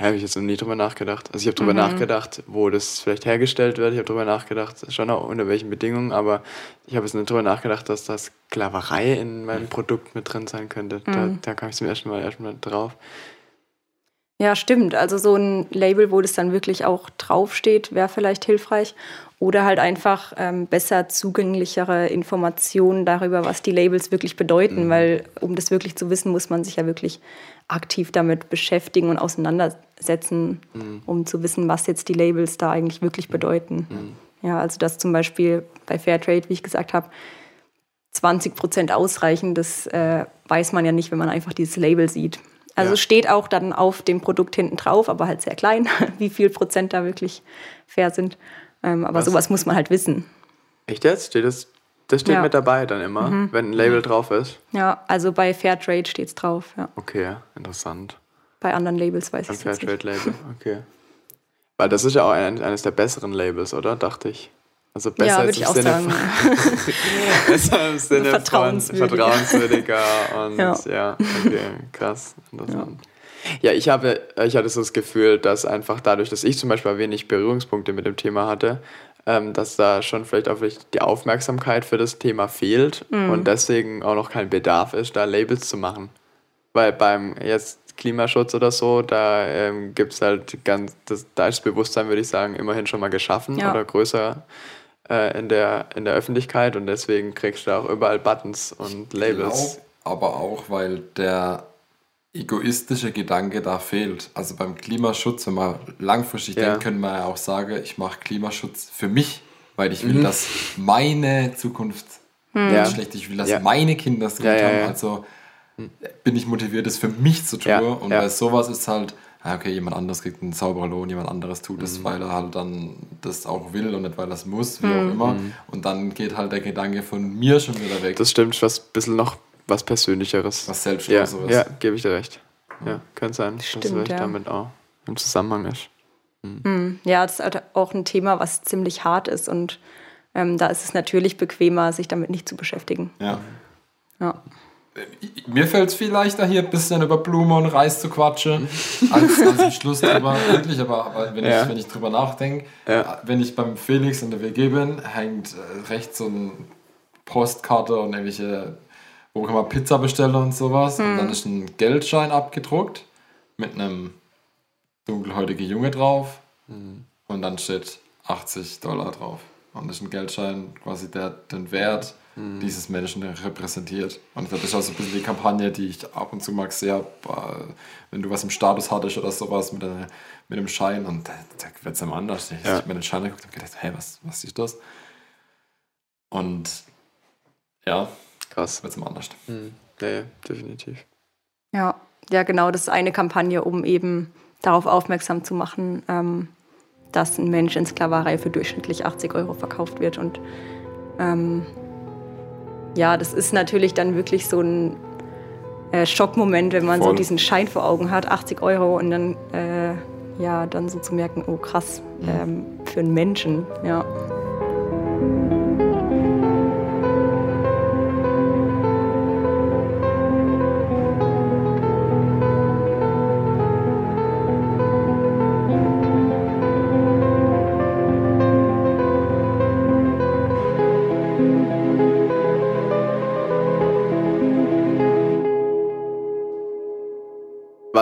habe ich jetzt noch nie drüber nachgedacht. Also ich habe drüber mhm. nachgedacht, wo das vielleicht hergestellt wird. Ich habe drüber nachgedacht, schon auch unter welchen Bedingungen, aber ich habe jetzt nicht drüber nachgedacht, dass das Sklaverei in meinem Produkt mit drin sein könnte. Mhm. Da, da kam ich zum ersten Mal erstmal drauf. Ja, stimmt. Also so ein Label, wo das dann wirklich auch draufsteht, wäre vielleicht hilfreich. Oder halt einfach ähm, besser zugänglichere Informationen darüber, was die Labels wirklich bedeuten. Mhm. Weil um das wirklich zu wissen, muss man sich ja wirklich aktiv damit beschäftigen und auseinandersetzen, mhm. um zu wissen, was jetzt die Labels da eigentlich wirklich bedeuten. Mhm. Ja, also dass zum Beispiel bei Fairtrade, wie ich gesagt habe, 20 Prozent ausreichen, das äh, weiß man ja nicht, wenn man einfach dieses Label sieht. Also ja. steht auch dann auf dem Produkt hinten drauf, aber halt sehr klein, wie viel Prozent da wirklich fair sind. Ähm, aber Was? sowas muss man halt wissen. Echt jetzt? Steht das, das steht ja. mit dabei dann immer, mhm. wenn ein Label drauf ist? Ja, also bei Fairtrade steht es drauf, ja. Okay, interessant. Bei anderen Labels weiß ich es nicht. Fairtrade-Label, okay. Weil das ist ja auch ein, eines der besseren Labels, oder? Dachte ich. Also besser ja, würde ich auch Sinne sagen. Besser im Sinne vertrauenswürdiger. von vertrauenswürdiger und ja, ja okay, krass, interessant. Ja. ja, ich habe, ich hatte so das Gefühl, dass einfach dadurch, dass ich zum Beispiel wenig Berührungspunkte mit dem Thema hatte, ähm, dass da schon vielleicht auch die Aufmerksamkeit für das Thema fehlt mhm. und deswegen auch noch kein Bedarf ist, da Labels zu machen. Weil beim jetzt Klimaschutz oder so, da ähm, gibt es halt ganz, das, da ist das Bewusstsein, würde ich sagen, immerhin schon mal geschaffen ja. oder größer äh, in, der, in der Öffentlichkeit und deswegen kriegst du auch überall Buttons und Labels. Glaub, aber auch, weil der egoistische Gedanke da fehlt. Also beim Klimaschutz, wenn man langfristig ja. denkt, können wir ja auch sagen, ich mache Klimaschutz für mich, weil ich will, mhm. dass meine Zukunft mhm. ja. schlecht, ich will, dass ja. meine Kinder es gut haben. Also bin ich motiviert, das für mich zu tun. Und bei sowas ist halt, okay, jemand anderes kriegt einen sauberen Lohn, jemand anderes tut es, mhm. weil er halt dann das auch will und nicht, weil er es muss, wie auch mhm. immer. Mhm. Und dann geht halt der Gedanke von mir schon wieder weg. Das stimmt, was ein bisschen noch was Persönlicheres. Was Selbstloseres. Ja, ja gebe ich dir recht. Ja, könnte sein, Stimmt, dass es ja. damit auch im Zusammenhang ist. Mhm. Ja, das ist halt auch ein Thema, was ziemlich hart ist und ähm, da ist es natürlich bequemer, sich damit nicht zu beschäftigen. Ja. ja. Mir fällt es viel leichter, hier ein bisschen über Blume und Reis zu quatschen, als, als am Schluss drüber, wirklich, aber, aber wenn, ja. ich, wenn ich drüber nachdenke, ja. wenn ich beim Felix in der WG bin, hängt äh, rechts so eine Postkarte und irgendwelche wo kann man Pizza bestellen und sowas. Mhm. Und dann hm. ist ein Geldschein abgedruckt mit einem dunkelhäutigen Junge drauf. Mhm. Und dann steht 80 Dollar drauf. Und das ist ein Geldschein, quasi der den Wert mhm. dieses Menschen repräsentiert. Und das ist auch so ein bisschen die Kampagne, die ich ab und zu mag sehr, wenn du was im Status hattest oder sowas mit, einer, mit einem Schein und da, da wird es einem anders. Ich ja. habe mir den Schein geguckt und gedacht, hey, was, was ist das? Und ja, Krass. Wird es mal anders. Mhm. Ja, ja, definitiv. Ja, ja, genau. Das ist eine Kampagne, um eben darauf aufmerksam zu machen, ähm, dass ein Mensch in Sklaverei für durchschnittlich 80 Euro verkauft wird. Und ähm, ja, das ist natürlich dann wirklich so ein äh, Schockmoment, wenn man Voll. so diesen Schein vor Augen hat, 80 Euro und dann äh, ja dann so zu merken, oh krass, mhm. ähm, für einen Menschen, ja.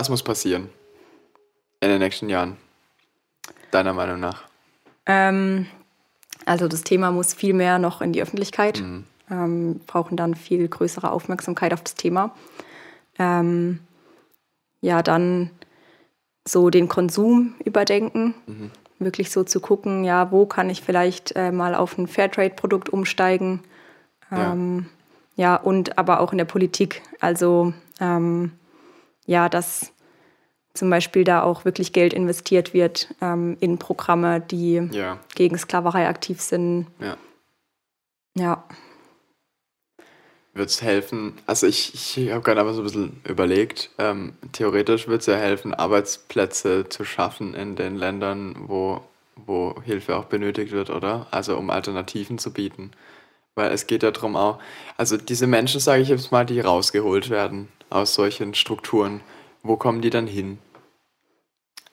Was muss passieren in den nächsten Jahren, deiner Meinung nach? Ähm, also das Thema muss viel mehr noch in die Öffentlichkeit. Mhm. Ähm, brauchen dann viel größere Aufmerksamkeit auf das Thema. Ähm, ja, dann so den Konsum überdenken. Mhm. Wirklich so zu gucken, ja, wo kann ich vielleicht äh, mal auf ein Fairtrade-Produkt umsteigen. Ähm, ja. ja. und aber auch in der Politik. Also ähm, ja, dass zum Beispiel da auch wirklich Geld investiert wird ähm, in Programme, die ja. gegen Sklaverei aktiv sind. Ja. Ja. Wird es helfen, also ich, ich habe gerade aber so ein bisschen überlegt, ähm, theoretisch wird es ja helfen, Arbeitsplätze zu schaffen in den Ländern, wo, wo Hilfe auch benötigt wird, oder? Also um Alternativen zu bieten. Weil es geht ja darum auch, also diese Menschen, sage ich jetzt mal, die rausgeholt werden aus solchen Strukturen, wo kommen die dann hin?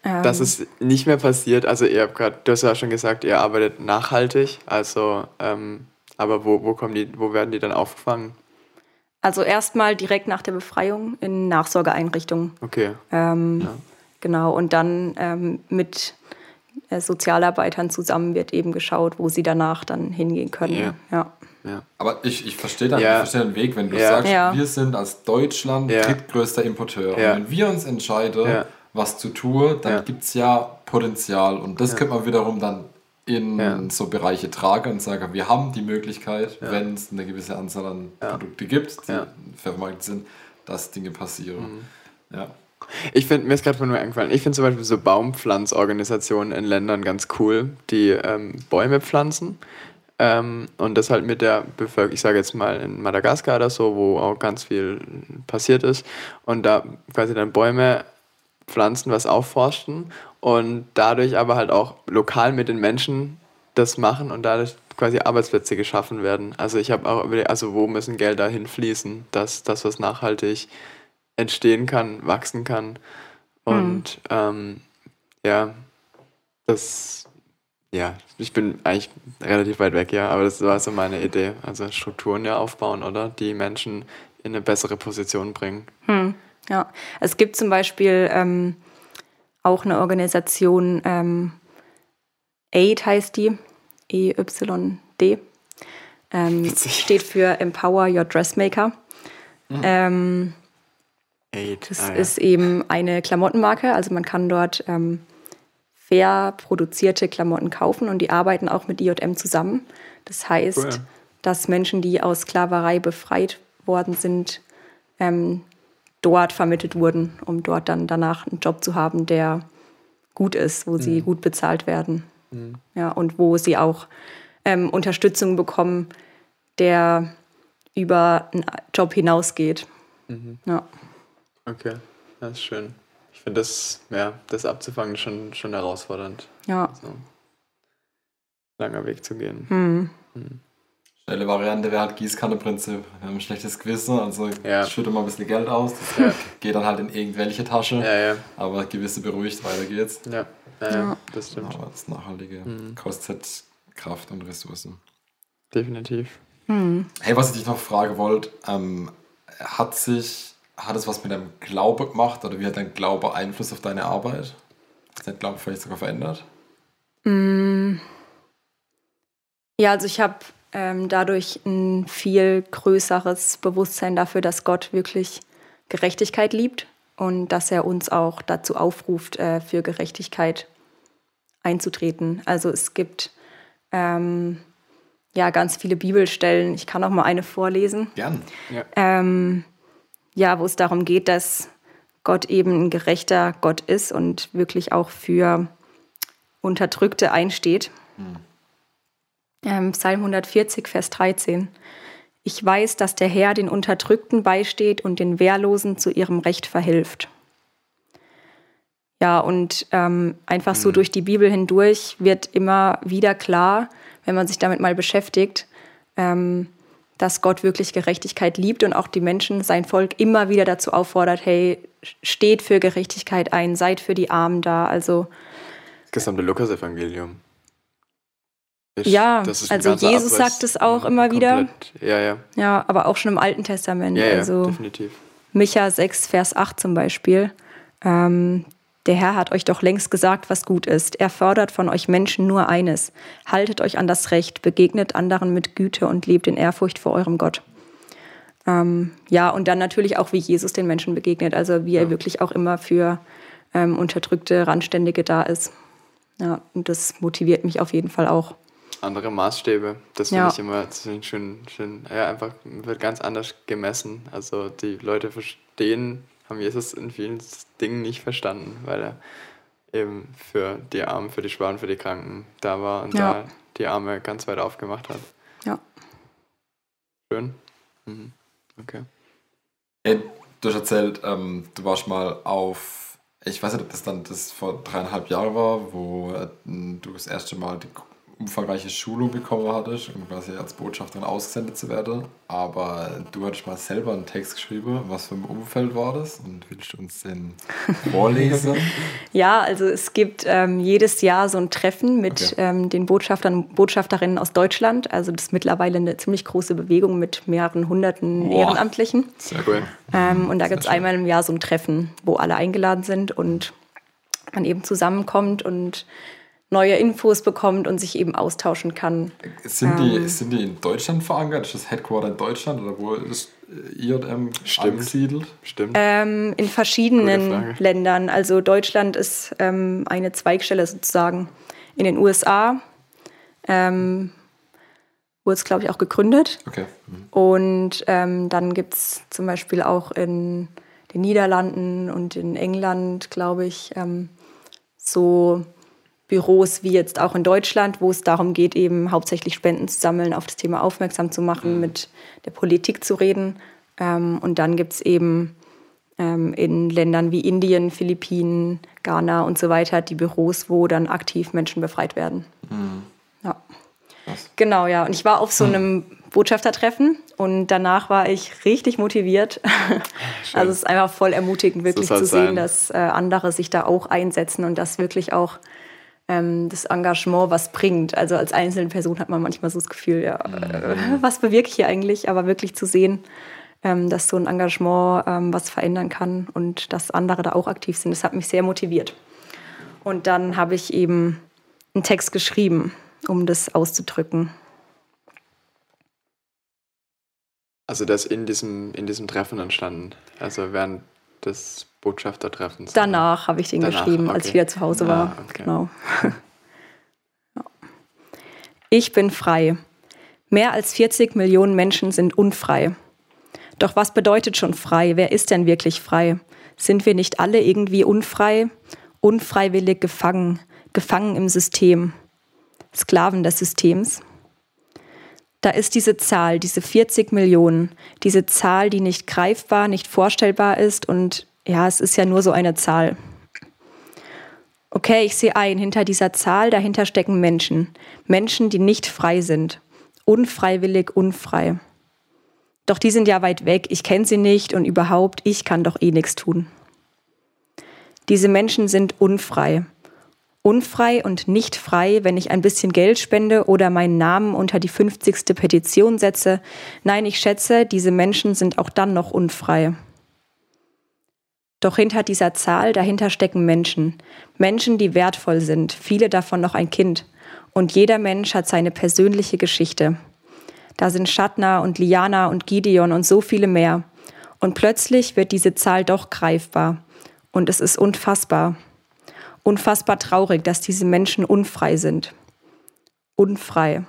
Ähm. Dass es nicht mehr passiert, also ihr habt gerade, du hast ja schon gesagt, ihr arbeitet nachhaltig, also ähm, aber wo, wo kommen die, wo werden die dann aufgefangen? Also erstmal direkt nach der Befreiung in Nachsorgeeinrichtungen. Okay. Ähm, ja. Genau, und dann ähm, mit äh, Sozialarbeitern zusammen wird eben geschaut, wo sie danach dann hingehen können. Ja. ja. Ja. Aber ich, ich verstehe dann, ja. versteh den Weg, wenn du ja. sagst, ja. wir sind als Deutschland drittgrößter Importeur. Und wenn wir uns entscheiden, was zu tun, dann gibt es ja Potenzial. Und das könnte man wiederum dann in so Bereiche tragen und sagen, wir haben die Möglichkeit, wenn es eine gewisse Anzahl an Produkte gibt, die vermarktet sind, dass Dinge passieren. Mhm. Ja. Ich finde, mir ist gerade von nur eingefallen, ich finde zum Beispiel so Baumpflanzorganisationen in Ländern ganz cool, die ähm, Bäume pflanzen ähm, und das halt mit der Bevölkerung, ich sage jetzt mal in Madagaskar oder so, wo auch ganz viel passiert ist. Und da quasi dann Bäume pflanzen, was aufforsten und dadurch aber halt auch lokal mit den Menschen das machen und dadurch quasi Arbeitsplätze geschaffen werden. Also ich habe auch überlegt, also wo müssen Gelder hinfließen, dass das, was nachhaltig entstehen kann, wachsen kann. Und mhm. ähm, ja, das Ja, ich bin eigentlich relativ weit weg, ja, aber das war so meine Idee. Also Strukturen ja aufbauen, oder? Die Menschen in eine bessere Position bringen. Hm, ja, es gibt zum Beispiel ähm, auch eine Organisation, ähm, AID heißt die, EYD. Ähm, steht für Empower Your Dressmaker. Mhm. Ähm, Aid. Das ah, ja. ist eben eine Klamottenmarke, also man kann dort ähm, fair produzierte Klamotten kaufen und die arbeiten auch mit IJM zusammen. Das heißt, cool. dass Menschen, die aus Sklaverei befreit worden sind, ähm, dort vermittelt wurden, um dort dann danach einen Job zu haben, der gut ist, wo mhm. sie gut bezahlt werden. Mhm. Ja, und wo sie auch ähm, Unterstützung bekommen, der über einen Job hinausgeht. Mhm. Ja. Okay, das ist schön. Ich finde das, ja, das abzufangen schon, schon herausfordernd. Ja. Also, langer Weg zu gehen. Mhm. Mhm. Schnelle Variante wäre halt Gießkanneprinzip. Wir haben ein schlechtes Gewissen, also ja. schütte mal ein bisschen Geld aus. Das geht dann halt in irgendwelche Tasche. Ja, ja. Aber gewisse beruhigt, weiter geht's. Ja, ja, das stimmt. Aber das Nachhaltige mhm. kostet Kraft und Ressourcen. Definitiv. Mhm. Hey, was ich dich noch fragen wollte, ähm, hat sich, hat es was mit deinem Glaube gemacht oder wie hat dein Glaube Einfluss auf deine Arbeit? Hat dein Glaube vielleicht sogar verändert? Mm. Ja, also ich habe ähm, dadurch ein viel größeres Bewusstsein dafür, dass Gott wirklich Gerechtigkeit liebt und dass er uns auch dazu aufruft, äh, für Gerechtigkeit einzutreten. Also es gibt ähm, ja ganz viele Bibelstellen. Ich kann auch mal eine vorlesen. Gern. Ja, ähm, ja wo es darum geht, dass Gott eben ein gerechter Gott ist und wirklich auch für Unterdrückte einsteht. Hm. Ähm, Psalm 140, Vers 13. Ich weiß, dass der Herr den Unterdrückten beisteht und den Wehrlosen zu ihrem Recht verhilft. Ja, und ähm, einfach so mhm. durch die Bibel hindurch wird immer wieder klar, wenn man sich damit mal beschäftigt, ähm, dass Gott wirklich Gerechtigkeit liebt und auch die Menschen, sein Volk immer wieder dazu auffordert, hey, steht für Gerechtigkeit ein, seid für die Armen da. Also das gesamte Lukas-Evangelium. Ja, also Jesus Abriss sagt es auch immer komplett. wieder. Ja, ja. Ja, aber auch schon im Alten Testament. Ja, ja, also definitiv. Micha 6, Vers 8 zum Beispiel. Ähm, der Herr hat euch doch längst gesagt, was gut ist. Er fordert von euch Menschen nur eines. Haltet euch an das Recht, begegnet anderen mit Güte und lebt in Ehrfurcht vor eurem Gott. Ähm, ja, und dann natürlich auch, wie Jesus den Menschen begegnet. Also wie er wirklich auch immer für ähm, unterdrückte, Randständige da ist. Ja, und das motiviert mich auf jeden Fall auch. Andere Maßstäbe, das finde ja. ich immer schön, schön, ja, einfach wird ganz anders gemessen. Also die Leute verstehen haben Jesus in vielen Dingen nicht verstanden, weil er eben für die Armen, für die Schwachen, für die Kranken da war und ja. da die Arme ganz weit aufgemacht hat. Ja. Schön. Mhm. Okay. Hey, du hast erzählt, ähm, du warst mal auf, ich weiß nicht, ob das dann das vor dreieinhalb Jahren war, wo äh, du das erste Mal die umfangreiche Schulung bekommen hattest, um quasi als Botschafterin ausgesendet zu werden. Aber du hattest mal selber einen Text geschrieben. Was für ein Umfeld war das? Und willst du uns den vorlesen? ja, also es gibt ähm, jedes Jahr so ein Treffen mit okay. ähm, den Botschaftern und Botschafterinnen aus Deutschland. Also das ist mittlerweile eine ziemlich große Bewegung mit mehreren hunderten Boah. Ehrenamtlichen. Sehr cool. Ähm, und da gibt es einmal im Jahr so ein Treffen, wo alle eingeladen sind und man eben zusammenkommt und neue Infos bekommt und sich eben austauschen kann. Sind die, ähm, sind die in Deutschland verankert? Ist das Headquarter in Deutschland oder wo ist IJM angesiedelt? Stimmt. Ähm, in verschiedenen Ländern. Also Deutschland ist ähm, eine Zweigstelle sozusagen. In den USA ähm, wurde es, glaube ich, auch gegründet. Okay. Mhm. Und ähm, dann gibt es zum Beispiel auch in den Niederlanden und in England, glaube ich, ähm, so Büros wie jetzt auch in Deutschland, wo es darum geht, eben hauptsächlich Spenden zu sammeln, auf das Thema aufmerksam zu machen, mhm. mit der Politik zu reden. Ähm, und dann gibt es eben ähm, in Ländern wie Indien, Philippinen, Ghana und so weiter die Büros, wo dann aktiv Menschen befreit werden. Mhm. Ja. Genau, ja. Und ich war auf so mhm. einem Botschaftertreffen und danach war ich richtig motiviert. also es ist einfach voll ermutigend, wirklich zu sehen, sein. dass äh, andere sich da auch einsetzen und das wirklich auch ähm, das Engagement was bringt. Also als einzelne Person hat man manchmal so das Gefühl, ja, äh, was bewirke ich hier eigentlich? Aber wirklich zu sehen, ähm, dass so ein Engagement ähm, was verändern kann und dass andere da auch aktiv sind, das hat mich sehr motiviert. Und dann habe ich eben einen Text geschrieben, um das auszudrücken. Also das in diesem, in diesem Treffen entstanden, also während des Botschaftertreffens? Danach habe ich den Danach, geschrieben, okay. als ich wieder zu Hause war. Ah, okay. Genau. Ich bin frei. Mehr als 40 Millionen Menschen sind unfrei. Doch was bedeutet schon frei? Wer ist denn wirklich frei? Sind wir nicht alle irgendwie unfrei? Unfreiwillig gefangen, gefangen im System, Sklaven des Systems? Da ist diese Zahl, diese 40 Millionen, diese Zahl, die nicht greifbar, nicht vorstellbar ist und ja, es ist ja nur so eine Zahl. Okay, ich sehe ein, hinter dieser Zahl, dahinter stecken Menschen. Menschen, die nicht frei sind. Unfreiwillig unfrei. Doch die sind ja weit weg, ich kenne sie nicht und überhaupt, ich kann doch eh nichts tun. Diese Menschen sind unfrei. Unfrei und nicht frei, wenn ich ein bisschen Geld spende oder meinen Namen unter die 50. Petition setze. Nein, ich schätze, diese Menschen sind auch dann noch unfrei. Doch hinter dieser Zahl, dahinter stecken Menschen. Menschen, die wertvoll sind, viele davon noch ein Kind. Und jeder Mensch hat seine persönliche Geschichte. Da sind Shatna und Liana und Gideon und so viele mehr. Und plötzlich wird diese Zahl doch greifbar. Und es ist unfassbar. Unfassbar traurig, dass diese Menschen unfrei sind. Unfrei.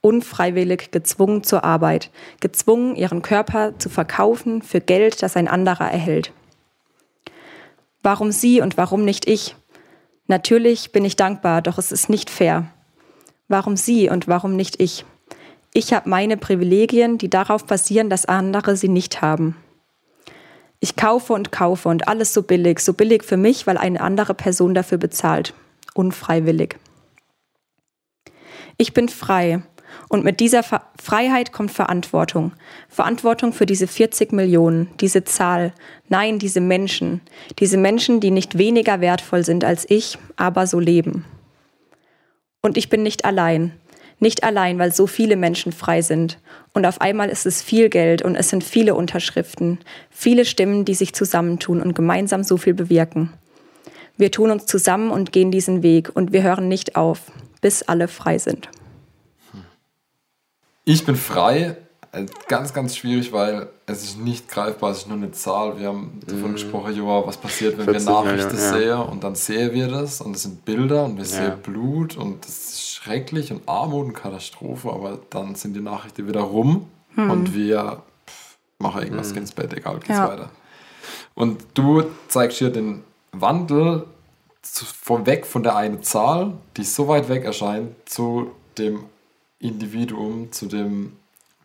Unfreiwillig gezwungen zur Arbeit. Gezwungen, ihren Körper zu verkaufen für Geld, das ein anderer erhält. Warum sie und warum nicht ich? Natürlich bin ich dankbar, doch es ist nicht fair. Warum sie und warum nicht ich? Ich habe meine Privilegien, die darauf basieren, dass andere sie nicht haben. Ich kaufe und kaufe und alles so billig, so billig für mich, weil eine andere Person dafür bezahlt. Unfreiwillig. Ich bin frei, und mit dieser Freiheit kommt Verantwortung. Verantwortung für diese 40 Millionen, diese Zahl. Nein, diese Menschen. Diese Menschen, die nicht weniger wertvoll sind als ich, aber so leben. Und ich bin nicht allein. Nicht allein, weil so viele Menschen frei sind. Und auf einmal ist es viel Geld und es sind viele Unterschriften, viele Stimmen, die sich zusammentun und gemeinsam so viel bewirken. Wir tun uns zusammen und gehen diesen Weg und wir hören nicht auf, bis alle frei sind. Ich bin frei. Äh, ganz, ganz schwierig, weil es ist nicht greifbar, es ist nur eine Zahl. Wir haben davon mhm. gesprochen, Joa, was passiert, wenn wir Nachrichten ja. sehen und dann sehen wir das und es sind Bilder und wir ja. sehen Blut und das ist schrecklich und Armut und Katastrophe, aber dann sind die Nachrichten wieder rum mhm. und wir pff, machen irgendwas, mhm. ins Bett, egal, geht's ja. weiter. Und du zeigst hier den Wandel vorweg von der einen Zahl, die so weit weg erscheint, zu dem Individuum, zu dem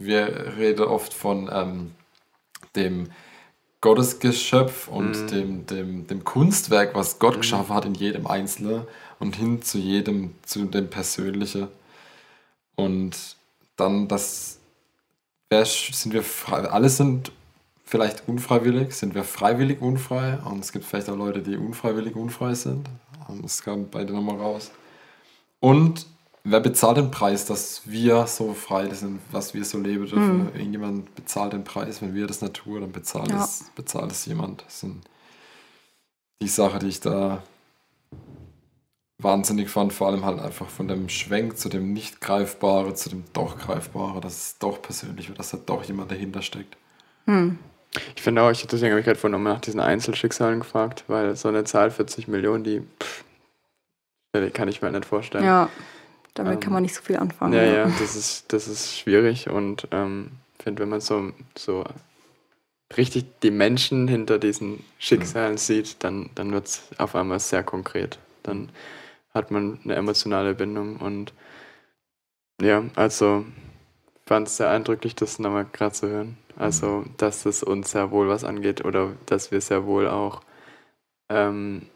wir reden oft von ähm, dem Gottesgeschöpf und mhm. dem, dem, dem Kunstwerk, was Gott mhm. geschaffen hat in jedem Einzelnen und hin zu jedem, zu dem Persönlichen. Und dann das, sind wir frei, alle sind vielleicht unfreiwillig, sind wir freiwillig unfrei und es gibt vielleicht auch Leute, die unfreiwillig unfrei sind. Das kam beide nochmal raus. Und wer bezahlt den Preis, dass wir so frei sind, was wir so leben dürfen? Mhm. Irgendjemand bezahlt den Preis, wenn wir das tun, dann bezahlt, ja. es, bezahlt es jemand. Das sind die Sachen, die ich da wahnsinnig fand, vor allem halt einfach von dem Schwenk zu dem nicht greifbare, zu dem doch greifbare, dass es doch persönlich wird, dass da doch jemand dahinter steckt. Mhm. Ich finde auch, ich, deswegen habe ich gerade vorhin nach diesen Einzelschicksalen gefragt, weil so eine Zahl 40 Millionen, die pff, kann ich mir nicht vorstellen. Ja. Damit ähm, kann man nicht so viel anfangen. Ja, ja, das ist, das ist schwierig und ähm, finde, wenn man so, so richtig die Menschen hinter diesen Schicksalen mhm. sieht, dann, dann wird es auf einmal sehr konkret. Dann hat man eine emotionale Bindung und ja, also fand es sehr eindrücklich, das nochmal gerade zu hören. Also, mhm. dass es uns sehr wohl was angeht oder dass wir sehr wohl auch ähm,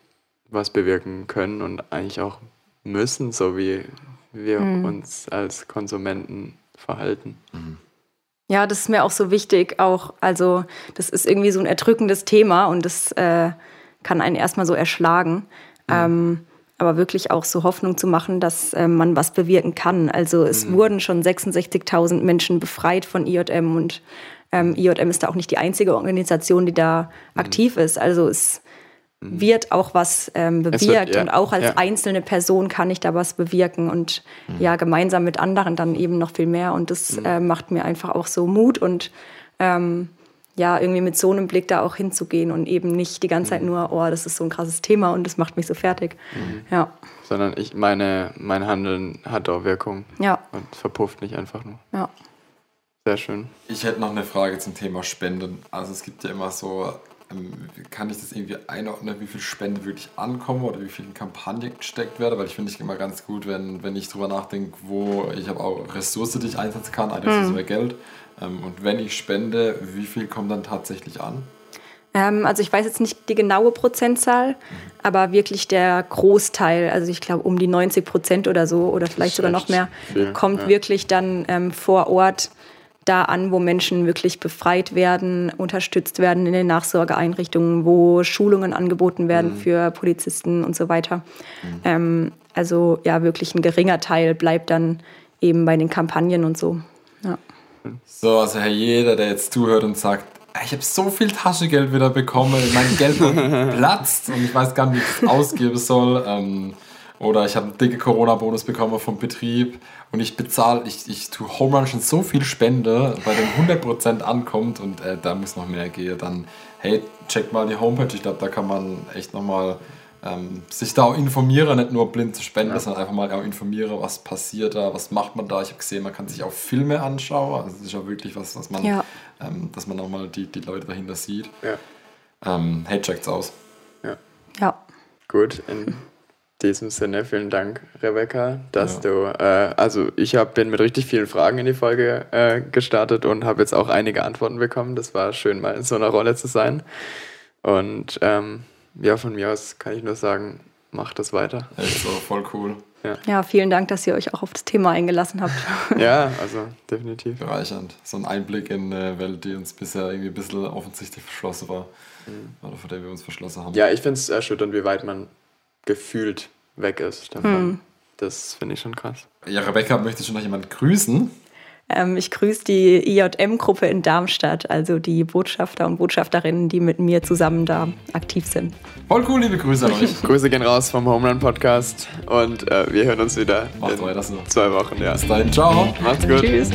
was bewirken können und eigentlich auch müssen, so wie wir mhm. uns als Konsumenten verhalten. Mhm. Ja, das ist mir auch so wichtig. Auch, also, das ist irgendwie so ein erdrückendes Thema und das äh, kann einen erstmal so erschlagen. Mhm. Ähm, aber wirklich auch so Hoffnung zu machen, dass äh, man was bewirken kann. Also es mhm. wurden schon 66.000 Menschen befreit von IJM und ähm, IJM ist da auch nicht die einzige Organisation, die da mhm. aktiv ist. Also es mhm. Wird auch was ähm, bewirkt wird, ja, und auch als ja. einzelne Person kann ich da was bewirken und mhm. ja, gemeinsam mit anderen dann eben noch viel mehr und das mhm. äh, macht mir einfach auch so Mut und ähm, ja, irgendwie mit so einem Blick da auch hinzugehen und eben nicht die ganze Zeit mhm. nur, oh, das ist so ein krasses Thema und das macht mich so fertig. Mhm. Ja. Sondern ich meine, mein Handeln hat auch Wirkung. Ja. Und verpufft nicht einfach nur. Ja. Sehr schön. Ich hätte noch eine Frage zum Thema Spenden. Also es gibt ja immer so, kann ich das irgendwie einordnen, wie viel Spenden wirklich ankommen oder wie viel in Kampagne gesteckt werden? Weil ich finde ich immer ganz gut, wenn, wenn ich drüber nachdenke, wo ich habe auch Ressourcen, die ich einsetzen kann, eine Ressource mhm. Geld. Ähm, und wenn ich spende, wie viel kommt dann tatsächlich an? Ähm, also ich weiß jetzt nicht die genaue Prozentzahl, mhm. aber wirklich der Großteil, also ich glaube um die 90 Prozent oder so oder vielleicht sogar noch mehr, viel, kommt ja. wirklich dann ähm, vor Ort da an, wo Menschen wirklich befreit werden, unterstützt werden in den Nachsorgeeinrichtungen, wo Schulungen angeboten werden mhm. für Polizisten und so weiter. Mhm. Ähm, also ja, wirklich ein geringer Teil bleibt dann eben bei den Kampagnen und so. Ja. So, also Herr jeder, der jetzt zuhört und sagt, ich habe so viel Taschengeld wieder bekommen, mein Geld platzt und ich weiß gar nicht, wie ich es ausgeben soll. Ähm, oder ich habe einen dicken Corona-Bonus bekommen vom Betrieb und ich bezahle, ich, ich tue Home Run schon so viel Spende, bei dem 100% ankommt und äh, da muss noch mehr gehen. Dann, hey, check mal die Homepage. Ich glaube, da kann man echt nochmal ähm, sich da auch informieren, nicht nur blind zu spenden, ja. sondern einfach mal auch informieren, was passiert da, was macht man da. Ich habe gesehen, man kann sich auch Filme anschauen. Also das ist ja wirklich was, was man, ja. ähm, dass man nochmal die, die Leute dahinter sieht. Ja. Ähm, hey, checkt's aus. Ja. ja. Gut, in diesem Sinne vielen Dank, Rebecca, dass ja. du, äh, also ich hab, bin mit richtig vielen Fragen in die Folge äh, gestartet und habe jetzt auch einige Antworten bekommen. Das war schön, mal in so einer Rolle zu sein. Und ähm, ja, von mir aus kann ich nur sagen, macht das weiter. Echt so, voll cool. Ja. ja, vielen Dank, dass ihr euch auch auf das Thema eingelassen habt. ja, also definitiv. Bereichernd. So ein Einblick in eine Welt, die uns bisher irgendwie ein bisschen offensichtlich verschlossen war. Mhm. Oder vor der wir uns verschlossen haben. Ja, ich finde es erschütternd, wie weit man gefühlt weg ist davon. Mhm. Das finde ich schon krass. Ja, Rebecca, möchtest du noch jemanden grüßen? Ähm, ich grüße die IJM-Gruppe in Darmstadt, also die Botschafter und Botschafterinnen, die mit mir zusammen da aktiv sind. Voll cool, liebe Grüße an euch. Grüße gehen raus vom Homerun Podcast und äh, wir hören uns wieder Macht in zwei Wochen. Ja. Bis dahin, ciao. Macht's gut. Tschüss.